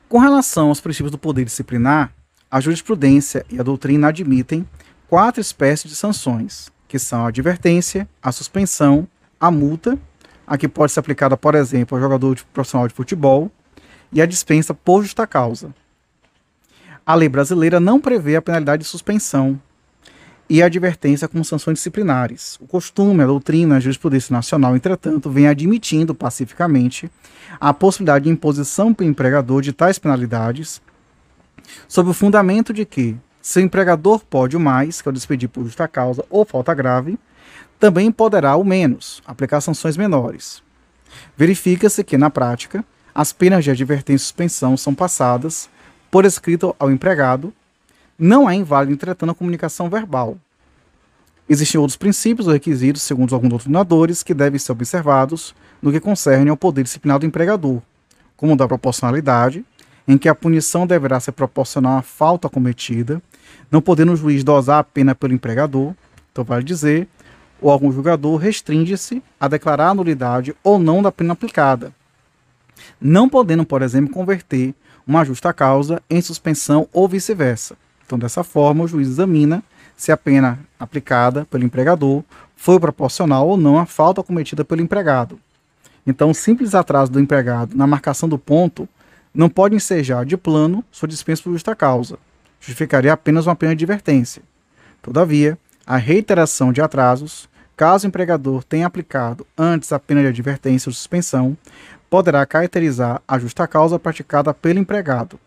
[SPEAKER 1] Com relação aos princípios do poder disciplinar, a jurisprudência e a doutrina admitem quatro espécies de sanções, que são a advertência, a suspensão, a multa, a que pode ser aplicada, por exemplo, ao jogador profissional de futebol, e a dispensa por justa causa. A lei brasileira não prevê a penalidade de suspensão e a advertência como sanções disciplinares. O costume, a doutrina, a jurisprudência nacional, entretanto, vem admitindo pacificamente a possibilidade de imposição pelo empregador de tais penalidades, sob o fundamento de que, se o empregador pode o mais, que é o despedir por justa causa ou falta grave, também poderá o menos, aplicar sanções menores. Verifica-se que, na prática, as penas de advertência e suspensão são passadas por escrito ao empregado, não é inválido, entretanto, a comunicação verbal. Existem outros princípios ou requisitos, segundo alguns doutrinadores, que devem ser observados no que concerne ao poder disciplinar do empregador, como o da proporcionalidade, em que a punição deverá ser proporcional à falta cometida, não podendo o juiz dosar a pena pelo empregador, então vale dizer, ou algum julgador restringe-se a declarar a nulidade ou não da pena aplicada, não podendo, por exemplo, converter uma justa causa em suspensão ou vice-versa. Então, dessa forma, o juiz examina se a pena aplicada pelo empregador foi proporcional ou não à falta cometida pelo empregado. Então, o simples atraso do empregado na marcação do ponto não pode ensejar de plano sua dispensa por justa causa. Justificaria apenas uma pena de advertência. Todavia, a reiteração de atrasos, caso o empregador tenha aplicado antes a pena de advertência ou suspensão, poderá caracterizar a justa causa praticada pelo empregado.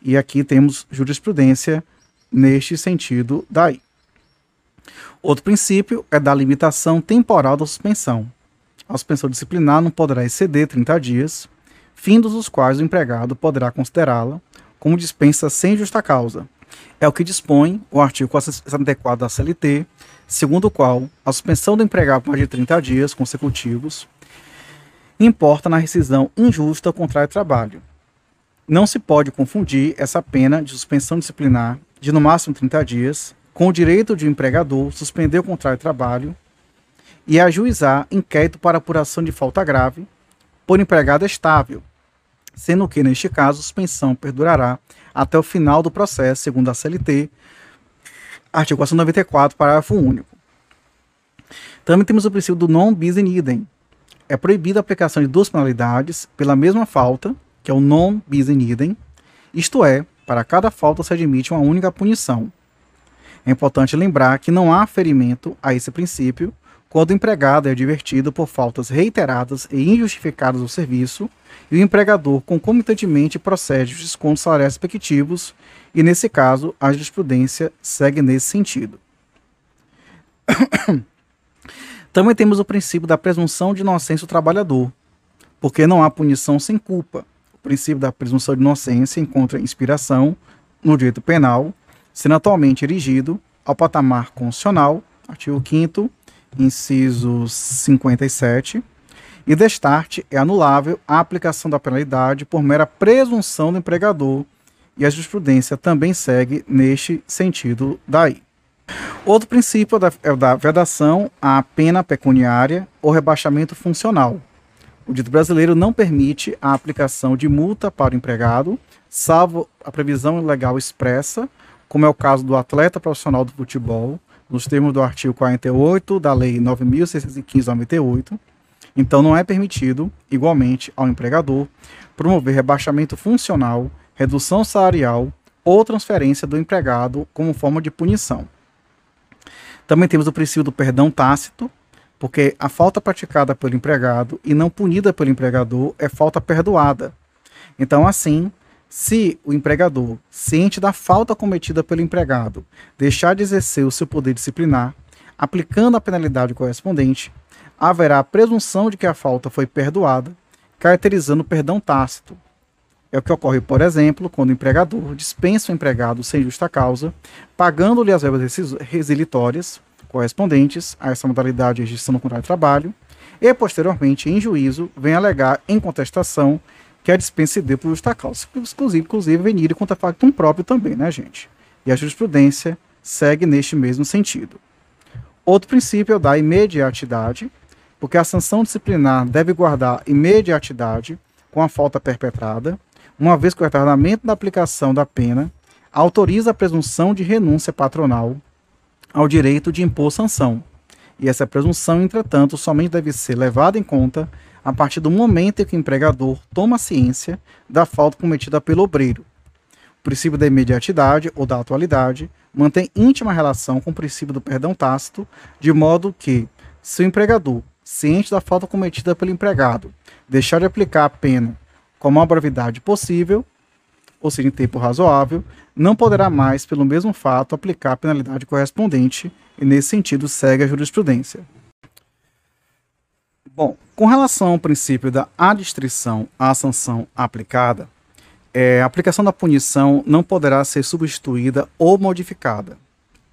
[SPEAKER 1] E aqui temos jurisprudência neste sentido daí. Outro princípio é da limitação temporal da suspensão. A suspensão disciplinar não poderá exceder 30 dias, findos os quais o empregado poderá considerá-la como dispensa sem justa causa. É o que dispõe o artigo 474 da CLT, segundo o qual a suspensão do empregado por mais de 30 dias consecutivos importa na rescisão injusta ao contrário de trabalho. Não se pode confundir essa pena de suspensão disciplinar de no máximo 30 dias com o direito de empregador suspender o contrário de trabalho e ajuizar inquérito para apuração de falta grave por empregado estável, sendo que, neste caso, a suspensão perdurará até o final do processo, segundo a CLT, artigo 494, parágrafo único. Também temos o princípio do non bis in idem, é proibida a aplicação de duas penalidades pela mesma falta, que é o non bis in idem, isto é, para cada falta se admite uma única punição. É importante lembrar que não há ferimento a esse princípio quando o empregado é advertido por faltas reiteradas e injustificadas do serviço e o empregador concomitantemente procede aos descontos salariais respectivos e, nesse caso, a jurisprudência segue nesse sentido. Também temos o princípio da presunção de inocência do trabalhador, porque não há punição sem culpa. O princípio da presunção de inocência encontra inspiração no direito penal, sendo atualmente erigido ao patamar constitucional, artigo 5 inciso 57, e destarte é anulável a aplicação da penalidade por mera presunção do empregador, e a jurisprudência também segue neste sentido daí. Outro princípio é, é o da vedação à pena pecuniária ou rebaixamento funcional. O dito brasileiro não permite a aplicação de multa para o empregado, salvo a previsão legal expressa, como é o caso do atleta profissional do futebol, nos termos do artigo 48 da Lei 9.615-98. Então, não é permitido, igualmente, ao empregador promover rebaixamento funcional, redução salarial ou transferência do empregado como forma de punição. Também temos o princípio do perdão tácito, porque a falta praticada pelo empregado e não punida pelo empregador é falta perdoada. Então, assim, se o empregador, ciente da falta cometida pelo empregado, deixar de exercer o seu poder disciplinar, aplicando a penalidade correspondente, haverá a presunção de que a falta foi perdoada, caracterizando o perdão tácito. É o que ocorre, por exemplo, quando o empregador dispensa o empregado sem justa causa, pagando-lhe as verbas resilitórias correspondentes a essa modalidade de gestão no contrato de trabalho, e posteriormente, em juízo, vem alegar em contestação que a dispensa se deu por justa causa, inclusive, inclusive venir contra factum próprio também, né, gente? E a jurisprudência segue neste mesmo sentido. Outro princípio é o da imediatidade, porque a sanção disciplinar deve guardar imediatidade com a falta perpetrada, uma vez que o retardamento da aplicação da pena autoriza a presunção de renúncia patronal ao direito de impor sanção. E essa presunção, entretanto, somente deve ser levada em conta a partir do momento em que o empregador toma ciência da falta cometida pelo obreiro. O princípio da imediatidade ou da atualidade mantém íntima relação com o princípio do perdão tácito, de modo que, se o empregador, ciente da falta cometida pelo empregado, deixar de aplicar a pena com a maior brevidade possível, ou seja, em tempo razoável, não poderá mais, pelo mesmo fato, aplicar a penalidade correspondente, e nesse sentido segue a jurisprudência. Bom, com relação ao princípio da adstrição à sanção aplicada, é, a aplicação da punição não poderá ser substituída ou modificada.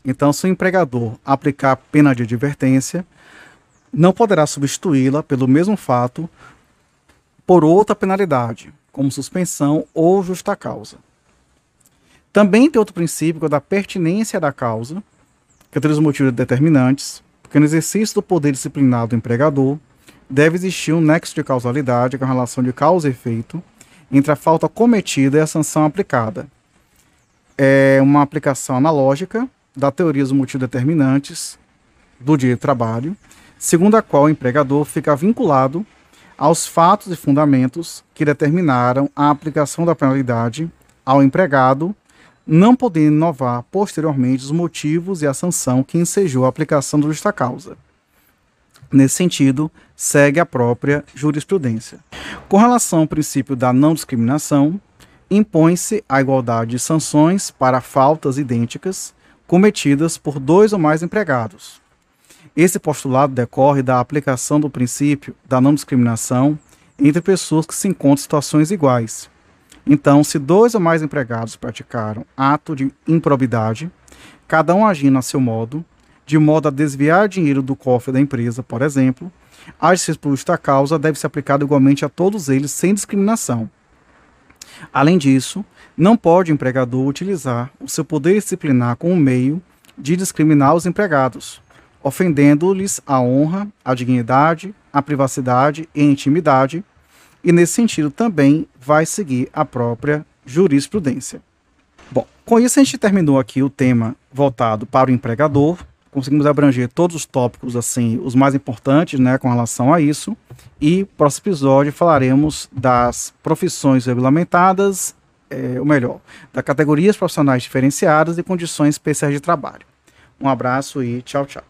[SPEAKER 1] Então, se o empregador aplicar pena de advertência, não poderá substituí-la pelo mesmo fato por outra penalidade, como suspensão ou justa causa. Também tem outro princípio que é o da pertinência da causa, que é os motivos determinantes, porque no exercício do poder disciplinar do empregador, deve existir um nexo de causalidade com a relação de causa e efeito entre a falta cometida e a sanção aplicada. É uma aplicação analógica da teoria dos motivos determinantes do direito do trabalho, segundo a qual o empregador fica vinculado aos fatos e fundamentos que determinaram a aplicação da penalidade ao empregado, não podendo inovar posteriormente os motivos e a sanção que ensejou a aplicação da justa causa. Nesse sentido, segue a própria jurisprudência. Com relação ao princípio da não discriminação, impõe-se a igualdade de sanções para faltas idênticas cometidas por dois ou mais empregados. Esse postulado decorre da aplicação do princípio da não discriminação entre pessoas que se encontram em situações iguais. Então, se dois ou mais empregados praticaram ato de improbidade, cada um agindo a seu modo, de modo a desviar dinheiro do cofre da empresa, por exemplo, a justiça justa causa deve ser aplicada igualmente a todos eles, sem discriminação. Além disso, não pode o empregador utilizar o seu poder disciplinar como meio de discriminar os empregados, ofendendo-lhes a honra, a dignidade, a privacidade e a intimidade, e nesse sentido também vai seguir a própria jurisprudência. Bom, com isso a gente terminou aqui o tema voltado para o empregador, conseguimos abranger todos os tópicos, assim, os mais importantes, né, com relação a isso. E próximo episódio falaremos das profissões regulamentadas, é, ou melhor, das categorias profissionais diferenciadas e condições especiais de trabalho. Um abraço e tchau, tchau.